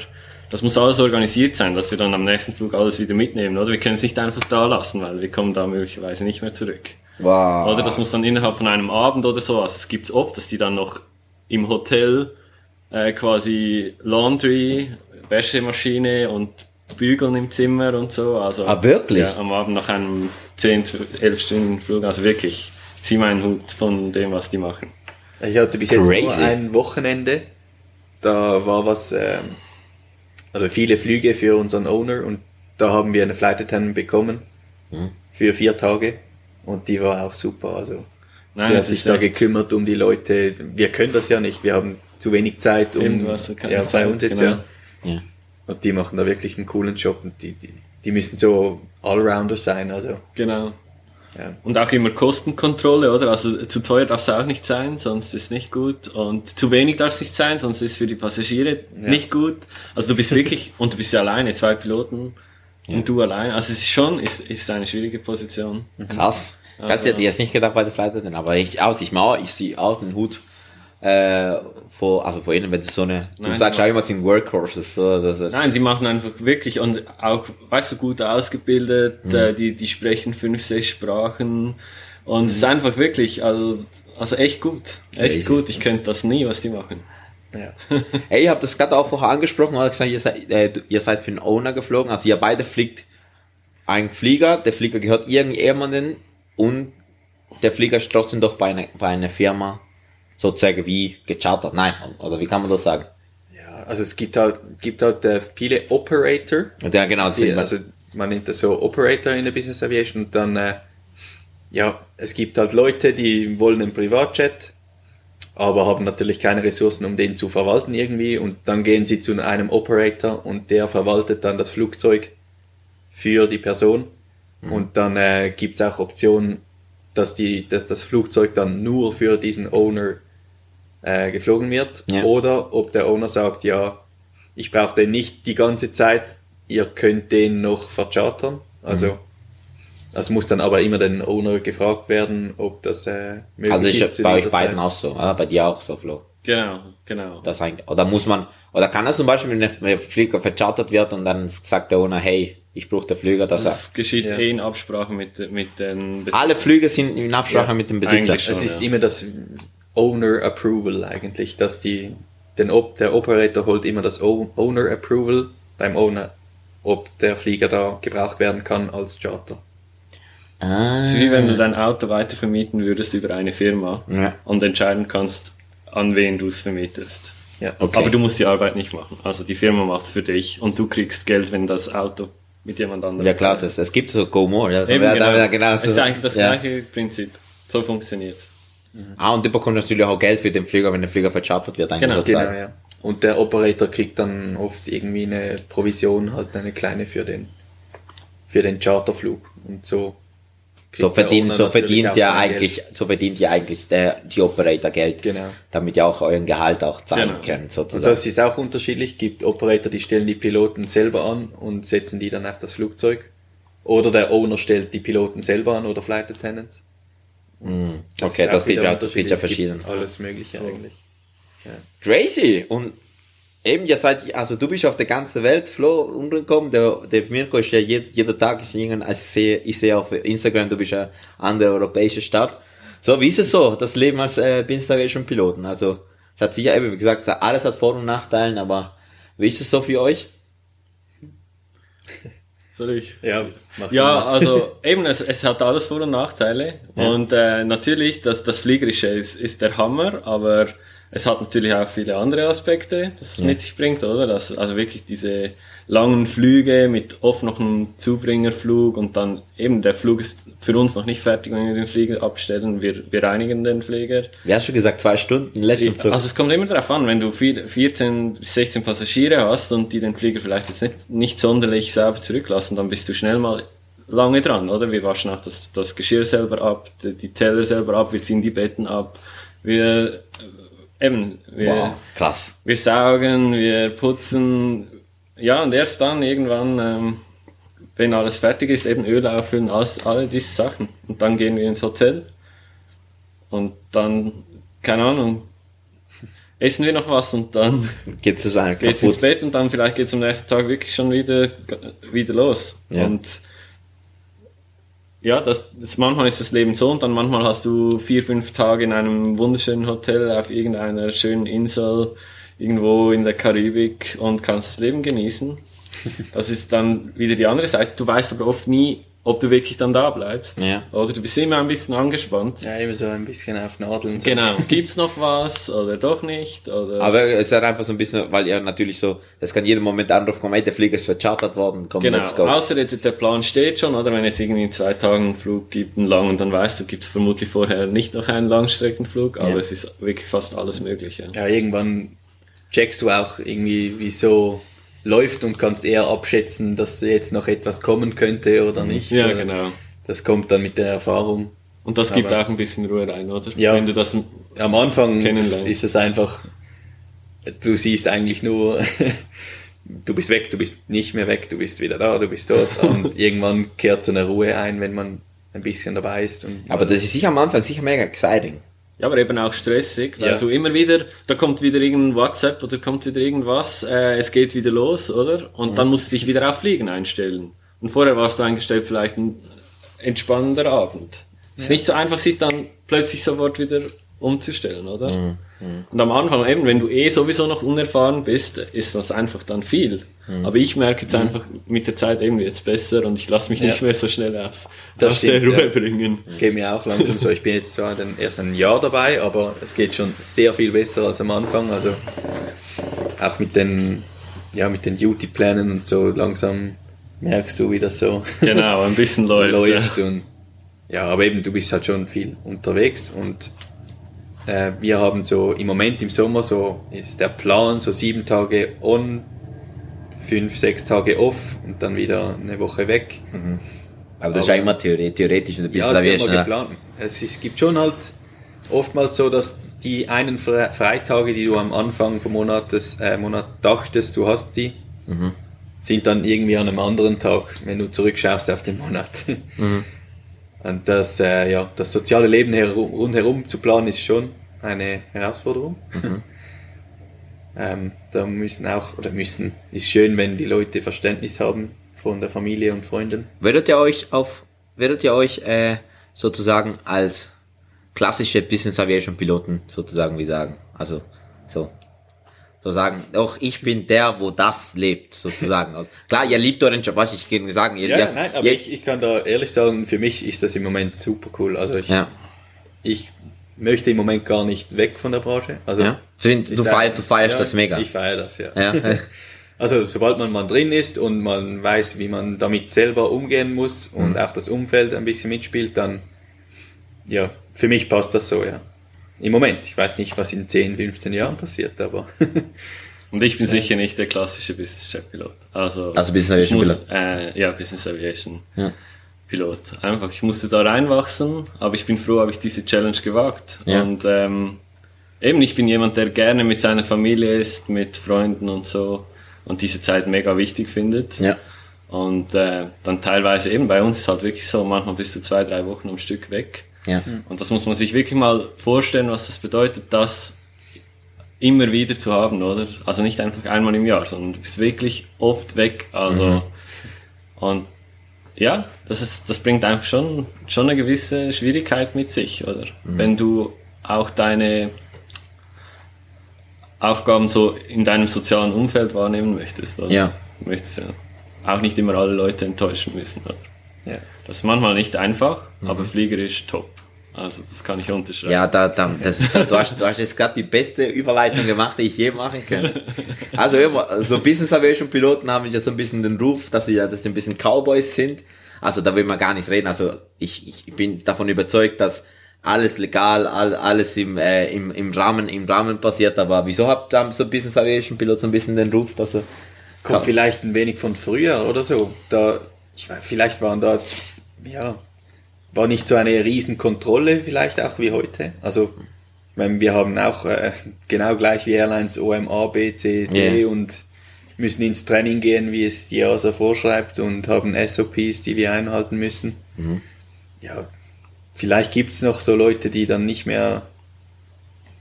das muss alles organisiert sein, dass wir dann am nächsten Flug alles wieder mitnehmen, oder? Wir können es nicht einfach da lassen, weil wir kommen da möglicherweise nicht mehr zurück. Wow. Oder das muss dann innerhalb von einem Abend oder so, also es gibt's oft, dass die dann noch im Hotel äh, quasi Laundry, Wäschemaschine und Bügeln im Zimmer und so. Also, Ah, wirklich? Ja, am Abend nach einem 10, 11 Stunden Flug. Also wirklich, ich ziehe meinen Hut von dem, was die machen. Ich hatte bis jetzt Crazy. nur ein Wochenende. Da war was, ähm, also viele Flüge für unseren Owner und da haben wir eine Flight Attendant bekommen Mhm. für vier Tage und die war auch super. Also Nein, die hat es sich ist da gekümmert um die Leute. Wir können das ja nicht, wir haben zu wenig Zeit um Irgendwas, keine ja, bei uns jetzt genau. ja. Ja. Und die machen da wirklich einen coolen Job und die, die, die müssen so Allrounder sein. Also Genau. Ja. Und auch immer Kostenkontrolle, oder? Also zu teuer darf es auch nicht sein, sonst ist nicht gut. Und zu wenig darf es nicht sein, sonst ist für die Passagiere nicht gut. Also du bist wirklich, und du bist ja alleine, zwei Piloten und du allein. Also es ist schon, ist, ist eine schwierige Position. Krass. Das Also- hätte ich jetzt nicht gedacht bei der Flight Attendant, aber ich, aus, ich mal, ich sehe auch den Hut, äh, vor, also vor ihnen, wenn du so eine, du Nein, sagst auch immer, sind Workhorses, so, das ist, Nein, sie machen einfach wirklich und auch, weißt du, gut ausgebildet, äh, die, die sprechen fünf, sechs Sprachen und es ist einfach wirklich, also, also echt gut. Echt Crazy. gut. Ich könnte das nie, was die machen. ja. Hey, ihr habt das gerade auch vorher angesprochen, oder gesagt, ihr seid, äh, ihr seid für den Owner geflogen, also ihr beide fliegt ein Flieger, der Flieger gehört irgendjemandem und der Flieger ist trotzdem doch bei einer, bei einer Firma sozusagen wie gechartert. Nein, oder wie kann man das sagen? ja, also es gibt halt, gibt halt äh, viele Operator, Ja, genau, Die, also man nennt das so Operator in der Business Aviation und dann, äh, ja, es gibt halt Leute, die wollen einen Privatjet, aber haben natürlich keine Ressourcen, um den zu verwalten irgendwie. Und dann gehen sie zu einem Operator und der verwaltet dann das Flugzeug für die Person. Und dann äh, gibt es auch Optionen, dass, die, dass das Flugzeug dann nur für diesen Owner äh, geflogen wird Ja. oder ob der Owner sagt, ja, ich brauche den nicht die ganze Zeit, ihr könnt den noch verchartern. Also das muss dann aber immer den Owner gefragt werden, ob das äh, möglich Also ist. ist zu bei euch beiden Zeit. auch so, oder? bei dir auch so, Flo. Genau, genau. Das eigentlich, oder muss man, oder kann das zum Beispiel, wenn der- Flieger verchartert wird und dann sagt der Owner, hey, ich brauche den Flieger, dass er, Das geschieht Ja. eh in Absprache mit, mit den Bes- alle Flüge sind in Absprache Ja, mit dem Besitzer. Es ist ja. immer das Owner Approval eigentlich, dass die, den, Op- der Operator holt immer das O- Owner Approval beim Owner, ob der Flieger da gebraucht werden kann als Charter. Ah. Es ist wie wenn du dein Auto weitervermieten würdest über eine Firma Ja. und entscheiden kannst, an wen du es vermietest. Ja. Okay. Aber du musst die Arbeit nicht machen. Also die Firma macht es für dich und du kriegst Geld, wenn das Auto mit jemand anderem Ja klar, das, es gibt so Go More. Ja, Eben, ja, genau. ja, genau Es ist eigentlich das ja. gleiche Prinzip. So funktioniert Ah, und du bekommst natürlich auch Geld für den Flieger, wenn der Flieger verchartert wird. eigentlich Genau. Genau, ja. Und der Operator kriegt dann oft irgendwie eine Provision, halt eine kleine für den, für den Charterflug. Und so. So verdient, so verdient ja eigentlich, Geld. so verdient ja eigentlich der, die Operator Geld. Genau. Damit ihr auch euren Gehalt auch zahlen Genau. könnt, Und sozusagen. das ist auch unterschiedlich. Gibt Operator, die stellen die Piloten selber an und setzen die dann auf das Flugzeug. Oder der Owner stellt die Piloten selber an oder Flight Attendants. Mm, Das okay, das wieder ja, das gibt ja verschieden. Alles Mögliche eigentlich. Crazy! Und eben, ihr seid, also du bist auf der ganzen Welt, Flo, umgekommen. Der, der Mirko ist ja jed, jeder Tag ist irgendein, also ich sehe, ich sehe auf Instagram, du bist ja an der europäischen Stadt. So, wie ist es so, das Leben als äh, Business Piloten? Also, es hat sicher eben, wie gesagt, alles hat Vor- und Nachteile, aber wie ist es so für euch? Soll ich? Ja, Ja, also eben, es, es hat alles Vor- und Nachteile. Und äh, natürlich, das, das Fliegerische ist, ist der Hammer, aber es hat natürlich auch viele andere Aspekte, das es mit sich bringt, oder? Das, also wirklich diese langen Flüge mit oft noch einem Zubringerflug und dann eben der Flug ist für uns noch nicht fertig, wenn wir den Flieger abstellen. Wir, wir reinigen den Flieger. Wie hast du gesagt, zwei Stunden Lächelflug? Also es kommt immer darauf an, wenn du vier- 14 bis 16 Passagiere hast und die den Flieger vielleicht jetzt nicht, nicht sonderlich sauber zurücklassen, dann bist du schnell mal lange dran, oder? Wir waschen auch das, das Geschirr selber ab, die, die Teller selber ab, wir ziehen die Betten ab, wir eben, wir, wow, krass. wir saugen, wir putzen, ja und erst dann irgendwann, ähm, wenn alles fertig ist, eben Öl auffüllen, alles, alle diese Sachen und dann gehen wir ins Hotel und dann, keine Ahnung, essen wir noch was und dann Geht's es ins? Bett und dann vielleicht geht's am nächsten Tag wirklich schon wieder, wieder los. Ja. Und ja, das, das, manchmal ist das Leben so und dann manchmal hast du vier, fünf Tage in einem wunderschönen Hotel auf irgendeiner schönen Insel irgendwo in der Karibik und kannst das Leben genießen. Das ist dann wieder die andere Seite. Du weißt aber oft nie, ob du wirklich dann da bleibst. Ja. Oder du bist immer ein bisschen angespannt. Ja, immer so ein bisschen auf Nadeln. So. Genau. Gibt's noch was oder doch nicht? Oder Aber es ist halt einfach so ein bisschen, weil ihr natürlich so, es kann jeden Moment Anruf kommen, hey, der Flieger ist verchartert worden, komm, Genau, let's go. außer der, der Plan steht schon, oder wenn jetzt irgendwie in zwei Tagen einen Flug gibt, einen langen, dann weißt du, gibt's vermutlich vorher nicht noch einen Langstreckenflug, aber Ja. es ist wirklich fast alles Mögliche. Ja, irgendwann checkst du auch irgendwie, wie so läuft und kannst eher abschätzen, dass jetzt noch etwas kommen könnte oder nicht. Ja, Äh, genau. Das kommt dann mit der Erfahrung. Und das gibt Aber- auch ein bisschen Ruhe rein, oder? Ja. Wenn du das, Am Anfang ist es einfach, du siehst eigentlich nur, du bist weg, du bist nicht mehr weg, du bist wieder da, du bist dort und irgendwann kehrt so eine Ruhe ein, wenn man ein bisschen dabei ist. Und Aber das ist sicher am Anfang sicher mega exciting. Ja, aber eben auch stressig, weil Ja. du immer wieder, da kommt wieder irgendein WhatsApp oder kommt wieder irgendwas, äh, es geht wieder los, oder? Und dann musst du dich wieder auf Fliegen einstellen. Und vorher warst du eingestellt, vielleicht ein entspannender Abend. Es ist nicht so einfach, sich dann plötzlich sofort wieder umzustellen, oder? Und am Anfang eben, wenn du eh sowieso noch unerfahren bist, ist das einfach dann viel. Aber ich merke jetzt einfach mit der Zeit eben jetzt besser und ich lasse mich Ja. nicht mehr so schnell aus, Das aus der stimmt, Ruhe ja. bringen. geht mir auch langsam so. Ich bin jetzt zwar erst ein Jahr dabei, aber es geht schon sehr viel besser als am Anfang. Also auch mit den, ja, mit den Duty-Plänen und so langsam merkst du, wie das so Genau, ein bisschen läuft. ja. läuft. Und, ja, aber eben, du bist halt schon viel unterwegs und äh, wir haben so im Moment im Sommer so ist der Plan so sieben Tage on, fünf, sechs Tage off und dann wieder eine Woche weg. Aber das ist ja Aber- immer theore- theoretisch und ein bisschen Ja, mal ne? geplant. Es ist, gibt schon halt oftmals so, dass die einen Fre Freitage, die du am Anfang vom Monat, des, äh, Monat dachtest, du hast die, Mhm. sind dann irgendwie an einem anderen Tag, wenn du zurückschaust auf den Monat. Mhm. Und das, äh, ja, das soziale Leben herum, rundherum zu planen, ist schon eine Herausforderung. Mhm. Ähm, da müssen auch, oder müssen, ist schön, wenn die Leute Verständnis haben von der Familie und Freunden. Würdet ihr euch auf, würdet ihr euch äh, sozusagen als klassische Business Aviation Piloten sozusagen wie sagen? Also so so sagen, doch ich bin der, wo das lebt sozusagen. Klar, ihr liebt euren Job, was ich gerne sagen. Ihr, Ja, ihr, nein, aber ihr, ich, ich kann da ehrlich sagen, für mich ist das im Moment super cool. Also ich, ja, ich möchte im Moment gar nicht weg von der Branche. Also ja. Du, feierst, du feierst ja, das mega. Ich feiere das, ja. ja. Also sobald man mal drin ist und man weiß, wie man damit selber umgehen muss und Mhm. auch das Umfeld ein bisschen mitspielt, dann ja, für mich passt das so, ja. Im Moment. Ich weiß nicht, was in 10, 15 Jahren passiert, aber Und ich bin sicher nicht der klassische Business Jet Pilot. Also, Also Business Aviation muss, äh, ja, Business Aviation Ja. Pilot. Einfach, ich musste da reinwachsen, aber ich bin froh, habe ich diese Challenge gewagt. Ja. Und ähm, eben, ich bin jemand, der gerne mit seiner Familie ist, mit Freunden und so und diese Zeit mega wichtig findet. ja. Und äh, dann teilweise eben bei uns ist halt wirklich so, manchmal bist du zwei, drei Wochen am Stück weg. Ja. Und das muss man sich wirklich mal vorstellen, was das bedeutet, das immer wieder zu haben, oder? Also nicht einfach einmal im Jahr, sondern du bist wirklich oft weg. Also und ja, das ist, das bringt einfach schon, schon eine gewisse Schwierigkeit mit sich, oder? Wenn du auch deine Aufgaben so in deinem sozialen Umfeld wahrnehmen möchtest, oder? Ja. Du möchtest ja auch nicht immer alle Leute enttäuschen müssen, oder? ja. Das ist manchmal nicht einfach, aber fliegerisch top. Also das kann ich unterschreiben. Ja, da, da, das ist, du, hast, du hast jetzt gerade die beste Überleitung gemacht, die ich je machen könnte. Also immer, so Business Aviation Piloten haben ja so ein bisschen den Ruf, dass sie ja, dass sie ein bisschen Cowboys sind. Also da will man gar nicht reden. Also ich, ich bin davon überzeugt, dass alles legal, all, alles im, äh, im, im Rahmen, im Rahmen passiert. Aber wieso habt haben so Business Aviation Piloten so ein bisschen den Ruf, dass er Kommt vielleicht ein wenig von früher oder so. Da, ich weiß, vielleicht waren da, ja, war nicht so eine riesen Kontrolle vielleicht auch wie heute. Also, ich meine, wir haben auch äh, genau gleich wie Airlines OMA, B, C, D Ja. und müssen ins Training gehen, wie es die EASA vorschreibt und haben SOPs, die wir einhalten müssen. Ja, vielleicht gibt es noch so Leute, die dann nicht mehr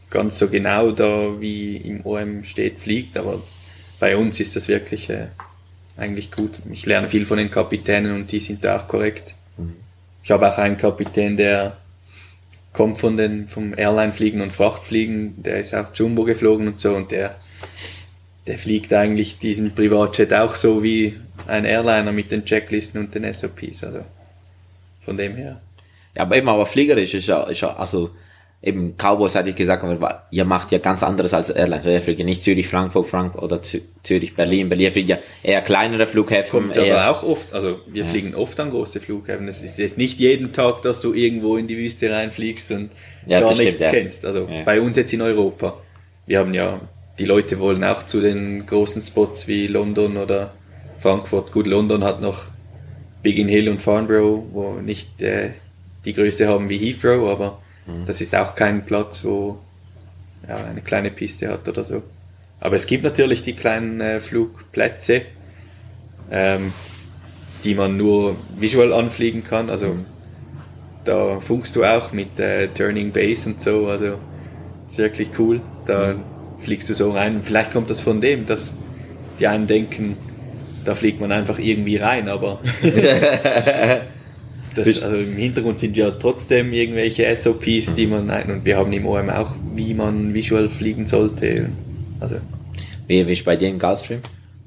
ganz so genau da, wie im OM steht, fliegt, aber bei uns ist das wirklich äh, eigentlich gut. Ich lerne viel von den Kapitänen und die sind da auch korrekt. Ich habe auch einen Kapitän, der kommt von den, vom Airline-Fliegen und Frachtfliegen, der ist auch Jumbo geflogen und so und der, der fliegt eigentlich diesen Privatjet auch so wie ein Airliner mit den Checklisten und den SOPs. Also von dem her. Ja, aber eben, aber fliegerisch ist ja, ist ja also eben Cowboys hatte ich gesagt, aber ihr macht ja ganz anderes als Airlines. Ihr fliegt ja nicht Zürich, Frankfurt, Frankfurt oder Zürich, Berlin. Berlin fliegt ja eher kleinere Flughäfen. Kommt eher, aber auch oft, also wir ja. fliegen oft an große Flughäfen. Es ist jetzt nicht jeden Tag, dass du irgendwo in die Wüste reinfliegst und ja, gar nichts stimmt, kennst. Also bei uns jetzt in Europa. Wir haben ja, die Leute wollen auch zu den großen Spots wie London oder Frankfurt. Gut, London hat noch Biggin Hill und Farnborough, wo nicht äh, die Größe haben wie Heathrow, aber mhm. das ist auch kein Platz, wo ja, eine kleine Piste hat oder so. Aber es gibt natürlich die kleinen äh, Flugplätze, ähm, die man nur visual anfliegen kann. Also mhm. da funkst du auch mit äh, Turning Base und so. Also ist wirklich cool. Da mhm. fliegst du so rein. Vielleicht kommt das von dem, dass die einen denken, da fliegt man einfach irgendwie rein, aber Das, also im Hintergrund sind ja trotzdem irgendwelche SOPs, die man, und wir haben im OM auch, wie man visual fliegen sollte. Also. Wie, wie ist bei dir im Gulfstream?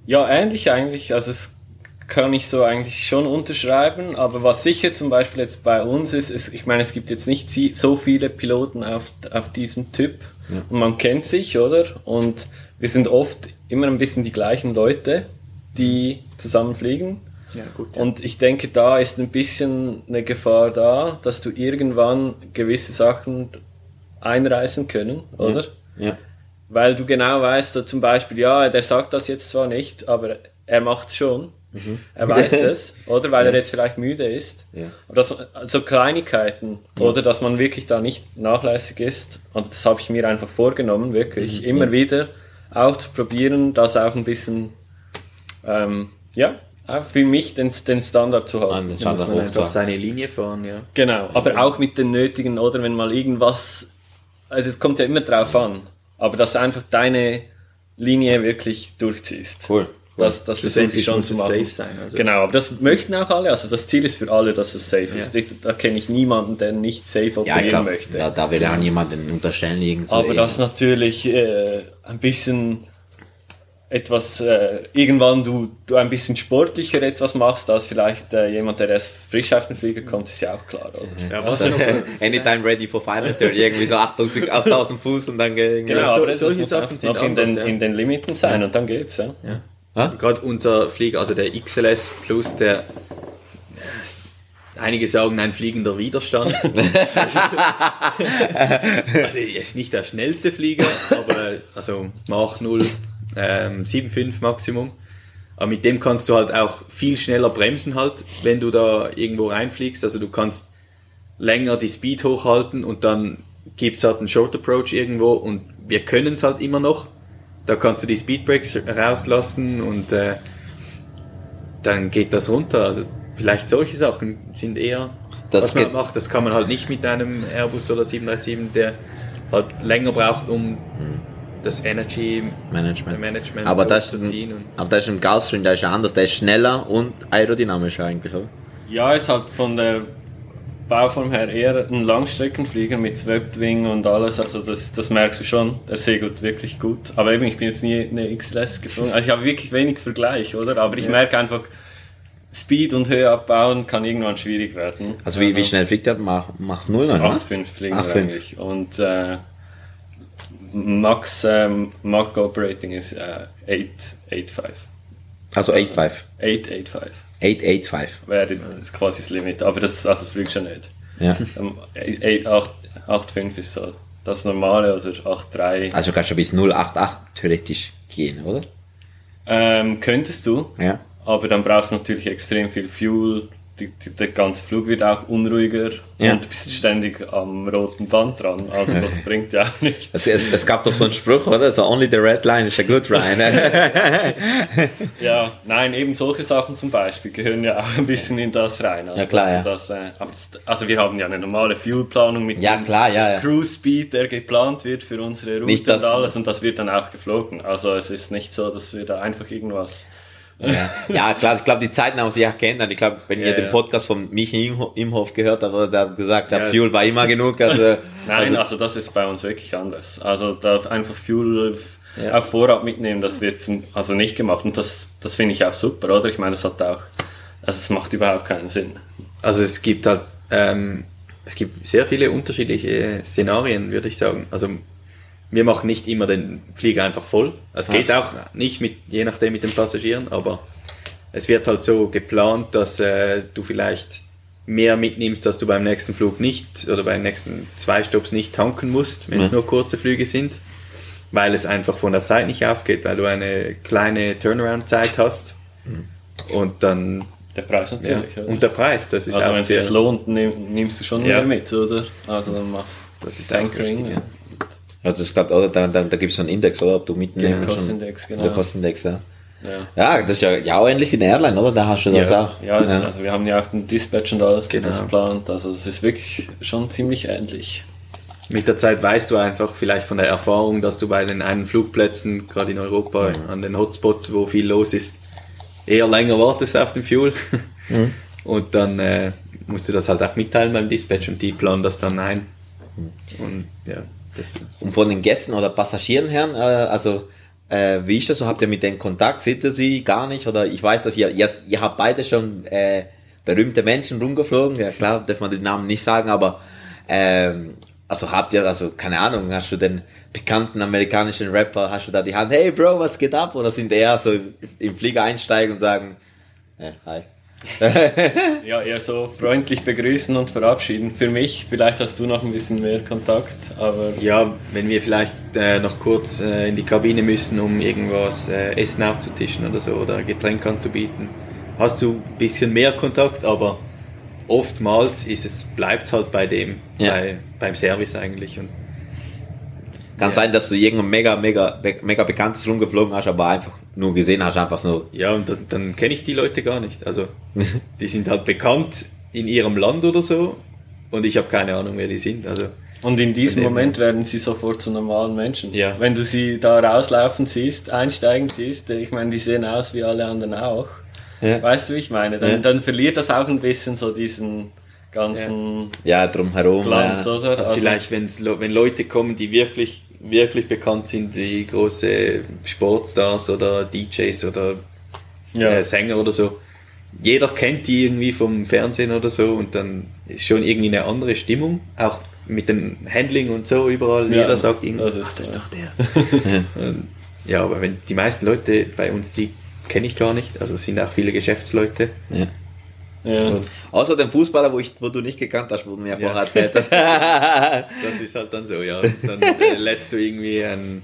Ja, ähnlich eigentlich. Also es kann ich so eigentlich schon unterschreiben, aber was sicher zum Beispiel jetzt bei uns ist, ist ich meine, es gibt jetzt nicht so viele Piloten auf, auf diesem Typ ja. und man kennt sich, oder? Und wir sind oft immer ein bisschen die gleichen Leute, die zusammen fliegen ja, gut, ja. Und ich denke, da ist ein bisschen eine Gefahr da, dass du irgendwann gewisse Sachen einreißen können, oder? Ja. ja. Weil du genau weißt, zum Beispiel, ja, der sagt das jetzt zwar nicht, aber er macht es schon. Mhm. Er weiß es, oder? Weil ja. er jetzt vielleicht müde ist. Ja. Aber das, also Kleinigkeiten, ja. oder dass man wirklich da nicht nachlässig ist. Und das habe ich mir einfach vorgenommen, wirklich mhm. immer wieder auch zu probieren, das auch ein bisschen, ähm, ja, auch für mich den, den Standard zu haben. Da muss man einfach seine Linie fahren, ja. Genau, aber auch mit den nötigen, oder wenn mal irgendwas, also es kommt ja immer drauf an, aber dass du einfach deine Linie wirklich durchziehst. Cool. Das, das versuche ich schon zu machen. Safe sein, also. Genau, aber das möchten auch alle. Also das Ziel ist für alle, dass es safe ja. ist. Da kenne ich niemanden, der nicht safe operieren ja, glaub, möchte. Da, da will ja auch niemanden unterstellen. Irgendwie aber das natürlich äh, ein bisschen etwas, äh, irgendwann du, du ein bisschen sportlicher etwas machst, als vielleicht äh, jemand, der erst frisch auf den Flieger kommt, ist ja auch klar, oder? Ja, was noch, Anytime ready for final third, irgendwie so 8000, 8000 Fuß und dann geht Genau, so, aber solche Sachen sind noch in, den, ja. in den Limiten sein ja. und dann geht's, ja. ja. Gerade unser Flieger, also der XLS Plus, der Einige sagen ein fliegender Widerstand. also er ist nicht der schnellste Flieger, aber also Mach 0 ähm, 7,5 Maximum. Aber mit dem kannst du halt auch viel schneller bremsen halt, wenn du da irgendwo reinfliegst. Also du kannst länger die Speed hochhalten und dann gibt es halt einen Short Approach irgendwo und wir können es halt immer noch. Da kannst du die Speedbrakes rauslassen und äh, dann geht das runter. Also vielleicht solche Sachen sind eher, das was man macht. Das kann man halt nicht mit einem Airbus oder 737, der halt länger braucht, um mhm das Energy Management, Management aber das zu ziehen. aber das ist im Gulfstream, der ist anders, der ist schneller und aerodynamischer eigentlich, oder? Ja, ist halt von der Bauform her eher ein Langstreckenflieger mit Swept Wing und alles, also das, das merkst du schon, der segelt wirklich gut. Aber eben, ich bin jetzt nie eine XLS geflogen, also ich habe wirklich wenig Vergleich, oder? Aber ich ja. merke einfach, Speed und Höhe abbauen kann irgendwann schwierig werden. Also wie, wie schnell fliegt der? Mach, mach 0 8,5 fliegen 8, eigentlich. Und äh, Max ähm, Mach Operating ist äh, 885. Also 8,5? 885. 885. Wäre das quasi das Limit, aber das also fliegt schon nicht. Ja. 8,5 ähm, ist so das normale oder 8,3. Also kannst du bis 0,88 theoretisch gehen, oder? Ähm, könntest du. Ja. Aber dann brauchst du natürlich extrem viel Fuel, die, die, der ganze Flug wird auch unruhiger ja. und du bist ständig am roten Band dran. Also das bringt ja auch nichts. Es, es, es, gab doch so einen Spruch, oder? So only the red line is a good line. ja, nein, eben solche Sachen zum Beispiel gehören ja auch ein bisschen in das rein. Also, ja, klar, ja. Das, äh, also wir haben ja eine normale Fuelplanung mit ja, klar, ja. Cruise Speed, der geplant wird für unsere Route und alles und das wird dann auch geflogen. Also es ist nicht so, dass wir da einfach irgendwas Ja, ja klar, ich glaube, die Zeiten haben sich auch geändert. Ich glaube, wenn Ja, ihr den. Podcast von Michi Imho- Imhoff gehört habt, der hat gesagt, der Ja. Fuel war immer genug. Also, Nein, also, das ist bei uns wirklich anders. Also da einfach Fuel Ja. auf Vorrat mitnehmen, das wird zum, also nicht gemacht. Und das, das finde ich auch super, oder? Ich meine, das hat auch, also es macht überhaupt keinen Sinn. Also es gibt halt, ähm, es gibt sehr viele unterschiedliche Szenarien, würde ich sagen. Also wir machen nicht immer den Flieger einfach voll. Es geht Was? auch nicht mit, je nachdem mit den Passagieren, aber es wird halt so geplant, dass äh, du vielleicht mehr mitnimmst, dass du beim nächsten Flug nicht oder beim nächsten zwei Stops nicht tanken musst, wenn es Ja. nur kurze Flüge sind, weil es einfach von der Zeit nicht aufgeht, weil du eine kleine Turnaround-Zeit hast und dann Der Preis ja, natürlich. oder? und der Preis, das ist also auch wenn es sehr, sich lohnt, nimm, nimmst du schon Ja. mehr mit, oder? Also dann machst das ist auch Tankering, richtig, ja. Ja. also ich glaube, oder, da, da, da gibt es so einen Index, oder? Ob du mitnehmen Genau, Kostindex, genau. Der Kostindex, ja. Ja. Ja, das ist ja, ja auch ähnlich wie eine Airline, oder? Da hast du das Ja. auch. Ja, es, Also wir haben ja auch den Dispatch und alles, Genau. das plant. Also es ist wirklich schon ziemlich ähnlich. Mit der Zeit weißt du einfach vielleicht von der Erfahrung, dass du bei den einen Flugplätzen, gerade in Europa, an den Hotspots, wo viel los ist, eher länger wartest auf den Fuel. Und dann äh, musst du das halt auch mitteilen beim Dispatch und die planen das dann ein. Und ja, das Und von den Gästen oder Passagieren her, äh, also äh, wie ist das so? Habt ihr mit denen Kontakt? Seht ihr sie gar nicht? Oder ich weiß, dass ihr, ihr, ihr habt beide schon äh, berühmte Menschen rumgeflogen. Ja klar, darf man den Namen nicht sagen, aber ähm, also habt ihr, also keine Ahnung, hast du den bekannten amerikanischen Rapper, hast du da die Hand, hey Bro, was geht ab? Oder sind eher so im Flieger einsteigen und sagen, äh, hi. Ja, eher so freundlich begrüßen und verabschieden. Für mich, vielleicht hast du noch ein bisschen mehr Kontakt, aber Ja, wenn wir vielleicht äh, noch kurz äh, in die Kabine müssen, um irgendwas äh, Essen aufzutischen oder so oder Getränk anzubieten, hast du ein bisschen mehr Kontakt, aber oftmals ist es, bleibt es halt bei dem, Ja. bei, beim Service eigentlich. Und Kann Ja. sein, dass du irgendein mega, mega, mega bekanntes rumgeflogen hast, aber einfach nur gesehen hast, einfach so. ja, und dann, dann kenne ich die Leute gar nicht. Also die sind halt bekannt in ihrem Land oder so und ich habe keine Ahnung, wer die sind. Also und in diesem dem Moment werden sie sofort zu normalen Menschen. Ja. Wenn du sie da rauslaufen siehst, einsteigen siehst, ich meine, die sehen aus wie alle anderen auch. Ja. Weißt du, wie ich meine? Dann, Ja. dann verliert das auch ein bisschen so diesen ganzen Ja, drumherum. Glanz, ja. oder? Also, Vielleicht, wenn's, wenn Leute kommen, die wirklich, wirklich bekannt sind, wie große Sportstars oder DJs oder Ja. äh, Sänger oder so. Jeder kennt die irgendwie vom Fernsehen oder so und dann ist schon irgendwie eine andere Stimmung. Auch mit dem Handling und so überall. Ja, Jeder sagt irgendwie, das ist "Ach, das ist toll." doch der. Ja, aber wenn die meisten Leute bei uns, die kenne ich gar nicht. Also sind auch viele Geschäftsleute. Ja. Ja. Außer den Fußballer, wo, ich, wo du nicht gekannt hast, wo du mir Ja. vorher erzählt hast. Das ist halt dann so, ja. Dann äh, lädst du irgendwie ein,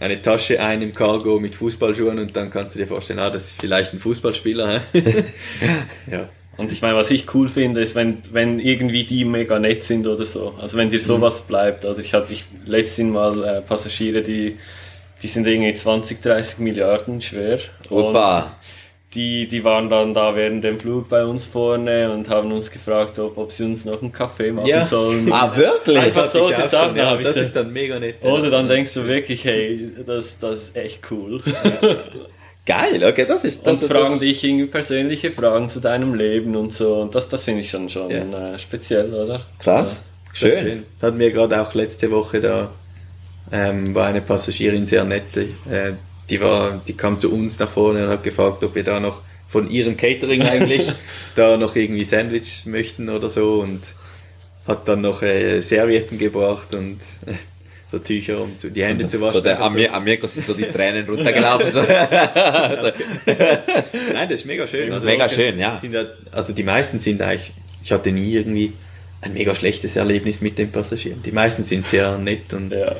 eine Tasche ein im Cargo mit Fußballschuhen und dann kannst du dir vorstellen, ah, das ist vielleicht ein Fußballspieler. hä? ja. Und ich meine, was ich cool finde, ist, wenn, wenn irgendwie die mega nett sind oder so. Also wenn dir sowas bleibt. Oder ich hatte ich, letztens mal äh, Passagiere, die, die sind irgendwie 20, 30 Milliarden schwer. Und Opa. Die, die waren dann da während dem Flug bei uns vorne und haben uns gefragt, ob, ob sie uns noch einen Kaffee machen Ja. sollen. Ah, wirklich? Einfach Das so gesagt, schon, ja, das ist dann mega nett. Oder dann denkst du wirklich, hey, das, das ist echt cool. Geil, okay, das ist das. und fragen das, dich irgendwie persönliche Fragen zu deinem Leben und so. Und das, das finde ich schon, schon Ja. äh, speziell, oder? Krass. Schön. Das hatten wir gerade auch letzte Woche da, ähm, war eine Passagierin sehr nett. Äh, die, war, die kam zu uns nach vorne und hat gefragt, ob wir da noch von ihrem Catering eigentlich da noch irgendwie Sandwich möchten oder so und hat dann noch äh, Servietten gebracht und äh, so Tücher, um zu, die Hände zu waschen. So der, oder an, mir, an mir sind so die Tränen runtergelaufen. So. Nein, das ist mega schön. Mega schön, ja. ja. Also die meisten sind eigentlich, ich hatte nie irgendwie ein mega schlechtes Erlebnis mit den Passagieren. Die meisten sind sehr nett und Ja.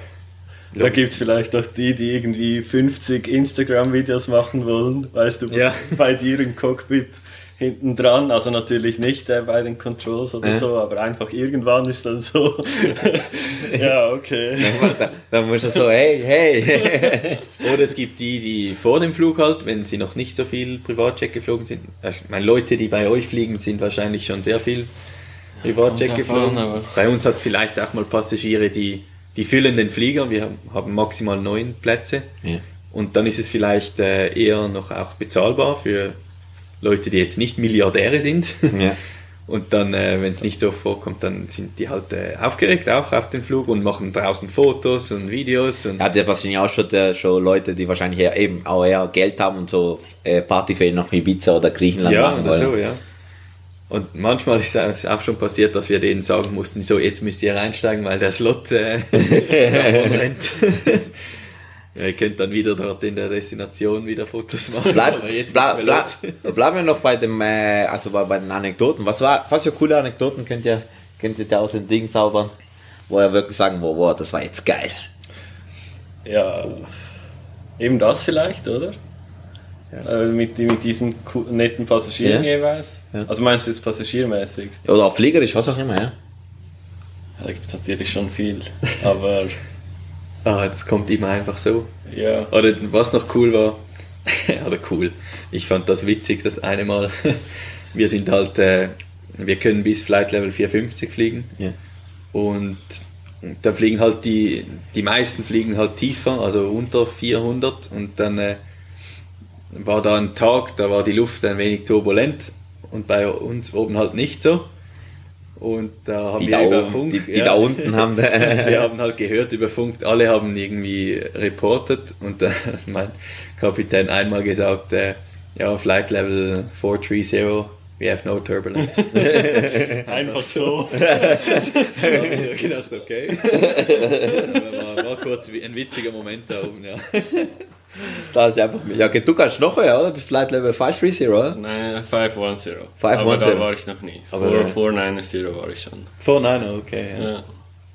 Da gibt es vielleicht auch die, die irgendwie 50 Instagram-Videos machen wollen, weißt du, Ja. bei dir im Cockpit hinten dran. Also natürlich nicht äh, bei den Controls oder Ja. so, aber einfach irgendwann ist dann so. ja, okay. da, da musst du so, hey, hey. Oder es gibt die, die vor dem Flug halt, wenn sie noch nicht so viel Privatjet geflogen sind. äh, Ich meine, Leute, die bei euch fliegen, sind wahrscheinlich schon sehr viel Privatjet kommt drauf geflogen. aber- bei uns hat es vielleicht auch mal Passagiere, die, die füllen den Flieger. Wir haben, maximal neun Plätze. Ja. Und dann ist es vielleicht äh, eher noch auch bezahlbar für Leute, die jetzt nicht Milliardäre sind. Ja. Und dann, äh, wenn es nicht so vorkommt, dann sind die halt äh, aufgeregt auch auf den Flug und machen draußen Fotos und Videos. Und Habt ihr wahrscheinlich auch schon, äh, schon Leute, die wahrscheinlich eher, eben auch eher Geld haben und so äh, Partyferien nach Ibiza oder Griechenland ja, machen oder wollen? so, ja. Und manchmal ist es auch schon passiert, dass wir denen sagen mussten, so jetzt müsst ihr reinsteigen, weil der Slot äh, davon rennt. ja, ihr könnt dann wieder dort in der Destination wieder Fotos machen. Bleib, aber jetzt bleib, wir bleib, los. bleiben wir noch bei dem, äh, also bei, bei den Anekdoten. Was war, was für coole Anekdoten könnt ihr, könnt ihr da aus den Dingen zaubern, wo ihr wirklich sagen, wow, wow, das war jetzt geil. Ja, eben das vielleicht, oder? Äh, mit, mit diesen netten Passagieren Ja. jeweils. Ja. Also meinst du jetzt passagiermäßig? Oder auch fliegerisch, was auch immer, ja. Ja, da gibt es natürlich schon viel. Aber Ah, das kommt immer einfach so. ja, Oder was noch cool war, oder cool, ich fand das witzig, das eine Mal, wir sind halt, äh, wir können bis Flight Level 450 fliegen ja. und da fliegen halt die, die meisten fliegen halt tiefer, also unter 400 und dann äh, war da ein Tag, da war die Luft ein wenig turbulent und bei uns oben halt nicht so. Und da haben Die, wir da über oben, Funk, die, die ja. da unten haben, wir haben halt gehört über Funk, alle haben irgendwie reportet und äh, mein Kapitän einmal gesagt, äh, ja, Flight Level 430, we have no turbulence. einfach so. da habe ich so gedacht, okay. War, war kurz ein witziger Moment da oben, ja. das ist einfach, ja, okay, du kannst noch höher, oder? Bis Flight Level 530, oder? Nein, 510. 510. Aber da war ich noch nie. Aber, 4, äh, 490 war ich schon. Vor Niner, okay. Ja. Ja.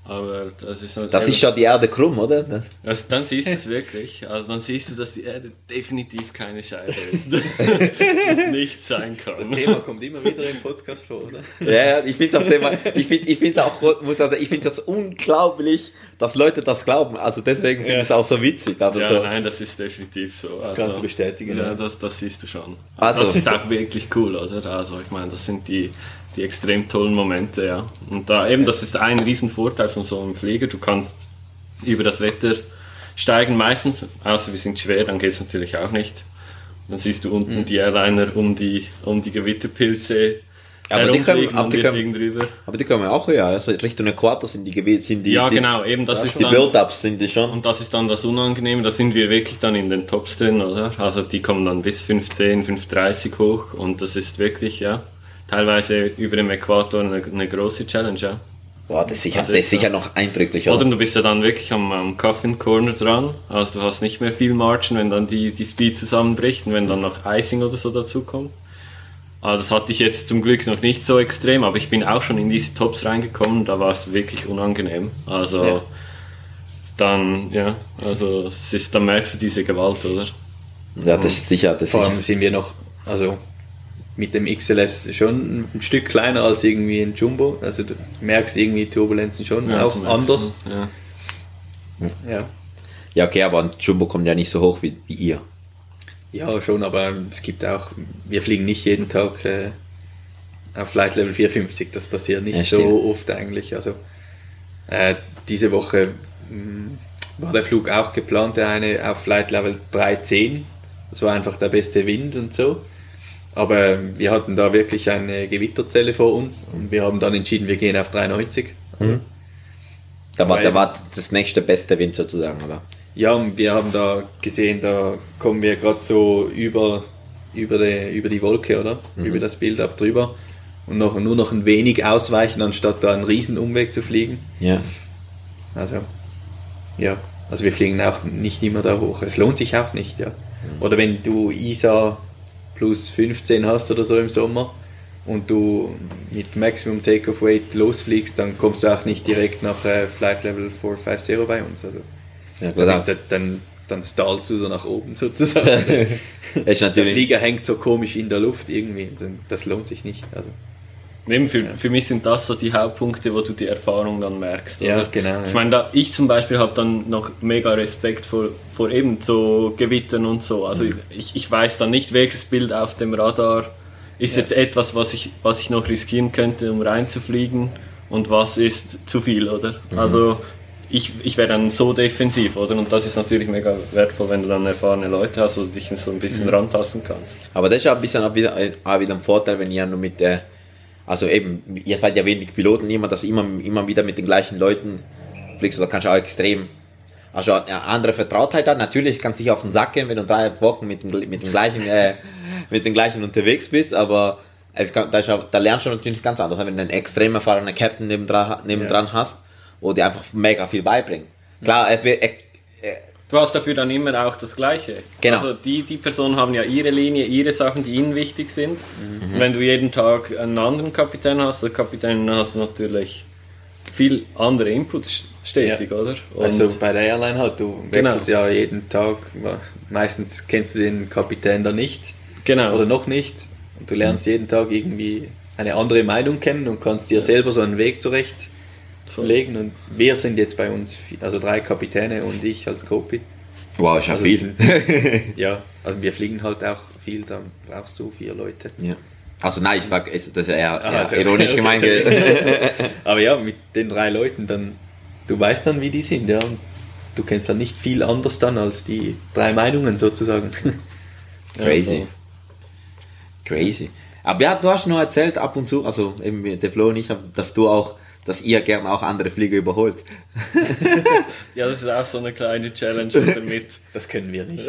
Aber das ist halt Das ist schon die Erde krumm, oder? Das, Also dann siehst du es wirklich. Also dann siehst du, dass die Erde definitiv keine Scheibe ist. das nicht sein Das kann. Thema kommt immer wieder im Podcast vor, oder? ja, ja, ich finde es auch, Thema- ich find, ich find's auch, muss also, ich finde das unglaublich, dass Leute das glauben. Also deswegen finde ich es Ja. auch so witzig. Aber Ja, so, nein, das ist definitiv so. Also, Kannst du bestätigen, Ja, ja. das, das siehst du schon. Also- Das ist auch wirklich cool, oder? Also ich meine, das sind die, die extrem tollen Momente, ja. Und da eben, das ist ein riesen Vorteil von so einem Flieger. Du kannst über das Wetter steigen meistens, außer wir sind schwer, dann geht es natürlich auch nicht. Dann siehst du unten Mhm. die Airliner um die, um die Gewitterpilze Aber die können- aber die wir können- aber die kommen auch höher, also Richtung Äquator sind die sind die, Ja, sind, genau, eben das ist die dann... Build-Ups sind die schon. Und das ist dann das Unangenehme, da sind wir wirklich dann in den Tops drin, oder? Also die kommen dann bis 510, 530 hoch und das ist wirklich, ja, teilweise über dem Äquator eine, eine große Challenge, ja. Boah, das ist sicher, Also das ist sicher noch eindrücklich, Oder oder? du bist ja dann wirklich am, am Coffin Corner dran, also du hast nicht mehr viel Margin, wenn dann die, die Speed zusammenbricht und wenn dann noch Icing oder so dazu kommt. Also das hatte ich jetzt zum Glück noch nicht so extrem, aber ich bin auch schon in diese Tops reingekommen, da war es wirklich unangenehm. Also Ja. dann, ja, also es ist, dann merkst du diese Gewalt, oder? Ja, das ist sicher, das ist Vor allem sind wir noch, also mit dem XLS schon ein Stück kleiner als irgendwie ein Jumbo. Also du merkst irgendwie Turbulenzen schon Ja, auch anders. Ja. Ja. Ja, okay, aber ein Jumbo kommt ja nicht so hoch wie, wie ihr. ja, schon, aber es gibt auch, wir fliegen nicht jeden Tag äh, auf Flight Level 450. Das passiert nicht Ja, so oft eigentlich. Also äh, diese Woche mh, war der Flug auch geplant, der eine auf Flight Level 310. Das war einfach der beste Wind und so. Aber wir hatten da wirklich eine Gewitterzelle vor uns und wir haben dann entschieden, wir gehen auf 390. Da war, da war das nächste beste Wind sozusagen, aber. Ja, und wir haben da gesehen, da kommen wir gerade so über, über, die, über die Wolke, oder? Über das Bild ab drüber. Und noch, nur noch ein wenig ausweichen, anstatt da einen riesen Umweg zu fliegen. Ja. Also, ja. Also wir fliegen auch nicht immer da hoch. Es lohnt sich auch nicht, ja. Oder wenn du ISA plus 15 hast oder so im Sommer und du mit Maximum Takeoff Weight losfliegst, dann kommst du auch nicht direkt nach äh, Flight Level 450 bei uns. Also Ja, dann, klar. dann, dann stallst du so nach oben sozusagen. ist Der natürlich. Flieger hängt so komisch in der Luft irgendwie. Dann- Das lohnt sich nicht. Also, Eben für, für mich sind das so die Hauptpunkte, wo du die Erfahrung dann merkst. Ja, oder? genau, Ich ja. meine, da, ich zum Beispiel habe dann noch mega Respekt vor, vor eben so Gewittern und so. Also Mhm. ich, ich weiß dann nicht, welches Bild auf dem Radar ist Ja. jetzt etwas, was ich, was ich noch riskieren könnte, um reinzufliegen und was ist zu viel, oder? Mhm. Also ich, ich wäre dann so defensiv, oder? Und das ist natürlich mega wertvoll, wenn du dann erfahrene Leute hast, wo du dich so ein bisschen mhm. rantasten kannst. Aber das ist auch ein bisschen auch wieder, auch wieder ein Vorteil, wenn ihr nur mit der, also eben, ihr seid ja wenig Piloten immer, dass immer, immer wieder mit den gleichen Leuten fliegst, da kannst du auch extrem, also eine andere Vertrautheit hat. Natürlich kannst du dich auf den Sack gehen, wenn du drei Wochen mit dem, mit dem gleichen, äh, mit dem gleichen unterwegs bist, aber äh, da, ist, da lernst du natürlich ganz anders, wenn du einen extrem erfahrenen Captain nebendran, nebendran ja. hast wo die einfach mega viel beibringen. Klar, er, er, er, Du hast dafür dann immer auch das Gleiche. Genau. Also die, die Personen haben ja ihre Linie, ihre Sachen, die ihnen wichtig sind. Mhm. Wenn du jeden Tag einen anderen Kapitän hast, der Kapitän hast du natürlich viel andere Inputs stetig, ja. oder? Und also bei der Airline halt, du genau. wechselst genau. ja jeden Tag, meistens kennst du den Kapitän da nicht. Genau. Oder noch nicht. Und du lernst mhm. jeden Tag irgendwie eine andere Meinung kennen und kannst dir ja. selber so einen Weg zurecht legen. Und wir sind jetzt bei uns, also drei Kapitäne und ich als Copy. Wow, ist ja also viel. Sind, ja, also wir fliegen halt auch viel, dann brauchst du vier Leute. Ja. Also nein, ich war, das ist eher, Aha, also, ironisch okay, gemeint. Aber ja, mit den drei Leuten, dann, du weißt dann, wie die sind, ja. Und du kennst dann nicht viel anders dann als die drei Meinungen sozusagen. Crazy. Crazy. Aber ja, du hast noch erzählt ab und zu, also eben der Flo und ich, dass du auch dass ihr gerne auch andere Flieger überholt. ja, das ist auch so eine kleine Challenge damit. Das können wir nicht.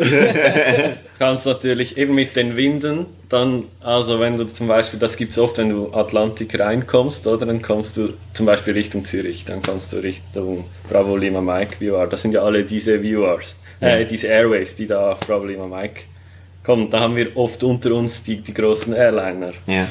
Kannst natürlich eben mit den Winden, dann, also wenn du zum Beispiel, das gibt es oft, wenn du Atlantik reinkommst, oder dann kommst du zum Beispiel Richtung Zürich, dann kommst du Richtung Bravo Lima Mike VR. Das sind ja alle diese Viewers, äh, diese Airways, die da auf Bravo Lima Mike kommen. Da haben wir oft unter uns die, die großen Airliner. Ja.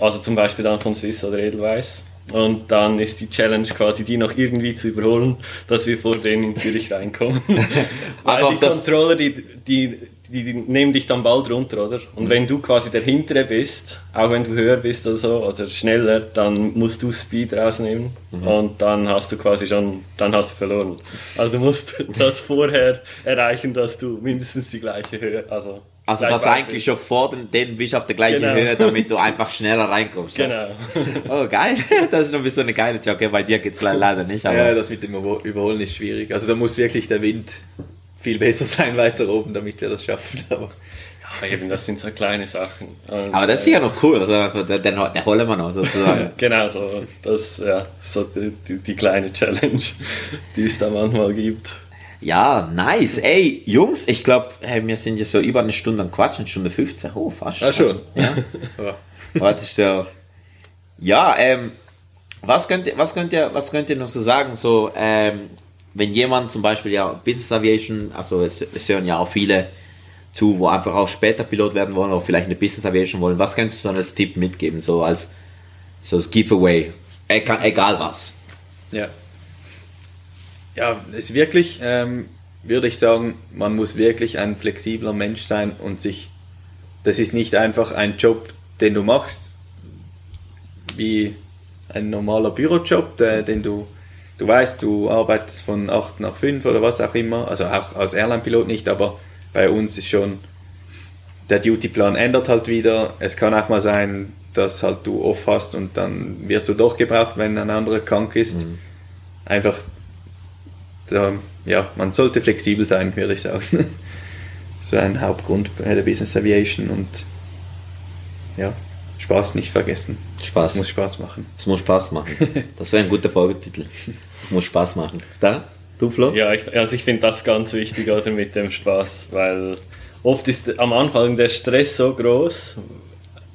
Also zum Beispiel dann von Swiss oder Edelweiss. Und dann ist die Challenge quasi, die noch irgendwie zu überholen, dass wir vor denen in Zürich reinkommen. Weil die Controller, die, die, die, die, nehmen dich dann bald runter, oder? Und mhm. wenn du quasi der Hintere bist, auch wenn du höher bist oder so, oder schneller, dann musst du Speed rausnehmen mhm. und dann hast du quasi schon, dann hast du verloren. Also du musst das vorher erreichen, dass du mindestens die gleiche Höhe, also also, dass du eigentlich schon vor den, denen bist auf der gleichen genau. Höhe, damit du einfach schneller reinkommst. Genau. Oh, geil. Das ist noch ein bisschen eine geile Joke. Bei dir geht es leider nicht. Aber ja, das mit dem Überholen ist schwierig. Also, da muss wirklich der Wind viel besser sein weiter oben, damit wir das schaffen. Aber ja, eben, das sind so kleine Sachen. Und, aber das ist ja noch cool. Also, den, den, den holen wir noch sozusagen. genau, so. Das ja, so die, die, die kleine Challenge, die es da manchmal gibt. Ja, nice. Ey, Jungs, ich glaube, hey, wir sind jetzt so über eine Stunde am Quatsch, eine Stunde 15. Oh, fast. Ja, schon. Ja. Warte, der. Ja, ähm, was könnt ihr, was könnt ihr, was könnt ihr noch so sagen? So, ähm, wenn jemand zum Beispiel ja Business Aviation, also es, es hören ja auch viele zu, wo einfach auch später Pilot werden wollen oder vielleicht eine Business Aviation wollen, was könntest du so als Tipp mitgeben, so als so als Giveaway, egal was? Ja. Ja, es ist wirklich, ähm, würde ich sagen, man muss wirklich ein flexibler Mensch sein und sich, das ist nicht einfach ein Job, den du machst, wie ein normaler Bürojob, der, den du, du weißt, du arbeitest von 8 nach 5 oder was auch immer, also auch als Airline-Pilot nicht, aber bei uns ist schon, der Dutyplan ändert halt wieder. Es kann auch mal sein, dass halt du off hast und dann wirst du doch gebraucht, wenn ein anderer krank ist. Mhm. Einfach da, ja, man sollte flexibel sein, würde ich sagen. so ein Hauptgrund bei der Business Aviation und ja, Spaß nicht vergessen. Spaß. Es muss Spaß machen. Es muss Spaß machen. Das wäre ein guter Folgetitel. Es muss Spaß machen. Da, du Flo? Ja, ich, also ich finde das ganz wichtig oder mit dem Spaß, weil oft ist am Anfang der Stress so groß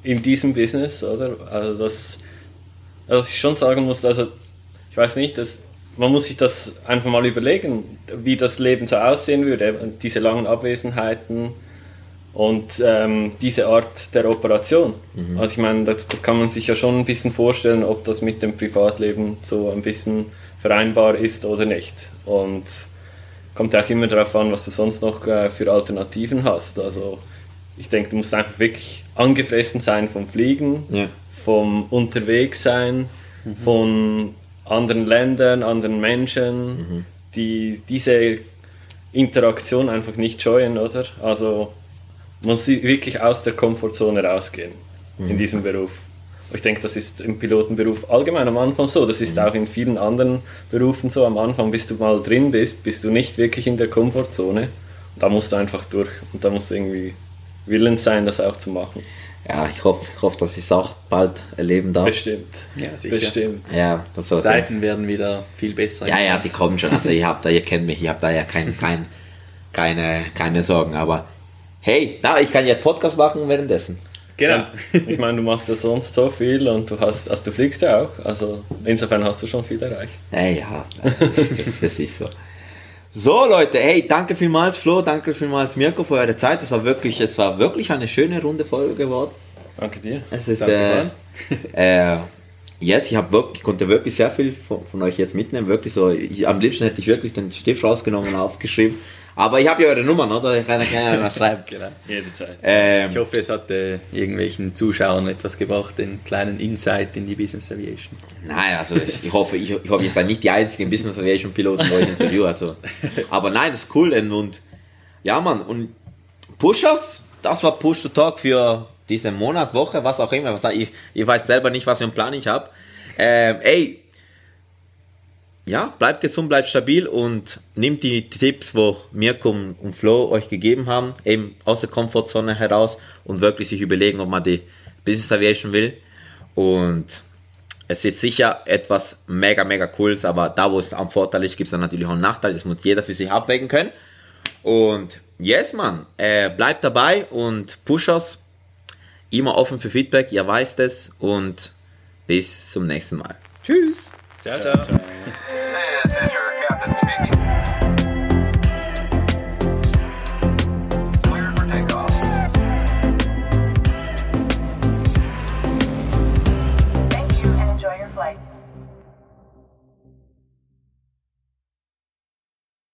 in diesem Business, oder? Also das, also ich schon sagen muss, also ich weiß nicht, dass man muss sich das einfach mal überlegen, wie das Leben so aussehen würde, diese langen Abwesenheiten und ähm, diese Art der Operation. Mhm. Also ich meine, das, das, kann man sich ja schon ein bisschen vorstellen, ob das mit dem Privatleben so ein bisschen vereinbar ist oder nicht. Und kommt auch immer darauf an, was du sonst noch äh, für Alternativen hast. Also ich denke, du musst einfach wirklich angefressen sein vom Fliegen, ja. vom Unterwegssein, mhm. von anderen Ländern, anderen Menschen, mhm. die diese Interaktion einfach nicht scheuen, oder? Also muss sie wirklich aus der Komfortzone rausgehen mhm. in diesem Beruf. Ich denke, das ist im Pilotenberuf allgemein am Anfang so. Das ist auch in vielen anderen Berufen so. Am Anfang, bis du mal drin bist, bist du nicht wirklich in der Komfortzone. Da musst du einfach durch und da musst du irgendwie willens sein, das auch zu machen. Ja, ich hoffe, ich hoffe, dass ich es auch bald erleben darf. Bestimmt. Ja, sicher. Bestimmt. Ja, das war Zeiten werden wieder viel besser. Ja, ja, die kommen schon. Also ihr habt da, ihr kennt mich, ihr habt da ja kein, kein, keine, keine Sorgen. Aber hey, na, ich kann ja Podcast machen währenddessen. Genau. Ich meine, du machst ja sonst so viel und du hast, also du fliegst ja auch. Also insofern hast du schon viel erreicht. Ja, ja, das, das, das ist so. So Leute, hey, danke vielmals Flo, danke vielmals Mirko für eure Zeit. Es war wirklich, es war wirklich eine schöne runde Folge geworden. Danke dir. Es ist, Danke, äh, äh, yes, ich habe wirklich, konnte wirklich sehr viel von, von euch jetzt mitnehmen. Wirklich so, ich, am liebsten hätte ich wirklich den Stift rausgenommen und aufgeschrieben. Aber ich habe ja eure Nummern, oder? Ich kann ja mal schreiben. Genau. Jederzeit. Ähm, Ich hoffe, es hat äh, irgendwelchen Zuschauern etwas gebracht, den kleinen Insight in die Business Aviation. Nein, also ich, ich hoffe, ich, ich hoffe, ihr seid nicht die einzigen Business Aviation Piloten, wo ich interview. Also. Aber nein, das ist cool. Und, und ja, Mann, und Pushers, das war Push to Talk für diesen Monat, Woche, was auch immer. Was, ich, ich weiß selber nicht, was für einen Plan ich habe. Ähm, ey, ja, bleibt gesund, bleibt stabil und nimmt die Tipps, wo Mirko und Flo euch gegeben haben, eben aus der Komfortzone heraus und wirklich sich überlegen, ob man die Business Aviation will. Und es ist sicher etwas mega, mega cooles, aber da, wo es am Vorteil ist, gibt es dann natürlich auch einen Nachteil. Das muss jeder für sich abwägen können. Und yes, man, äh, bleibt dabei und Pushers immer offen für Feedback, ihr weißt es und bis zum nächsten Mal. Tschüss. Ciao, ciao. ciao.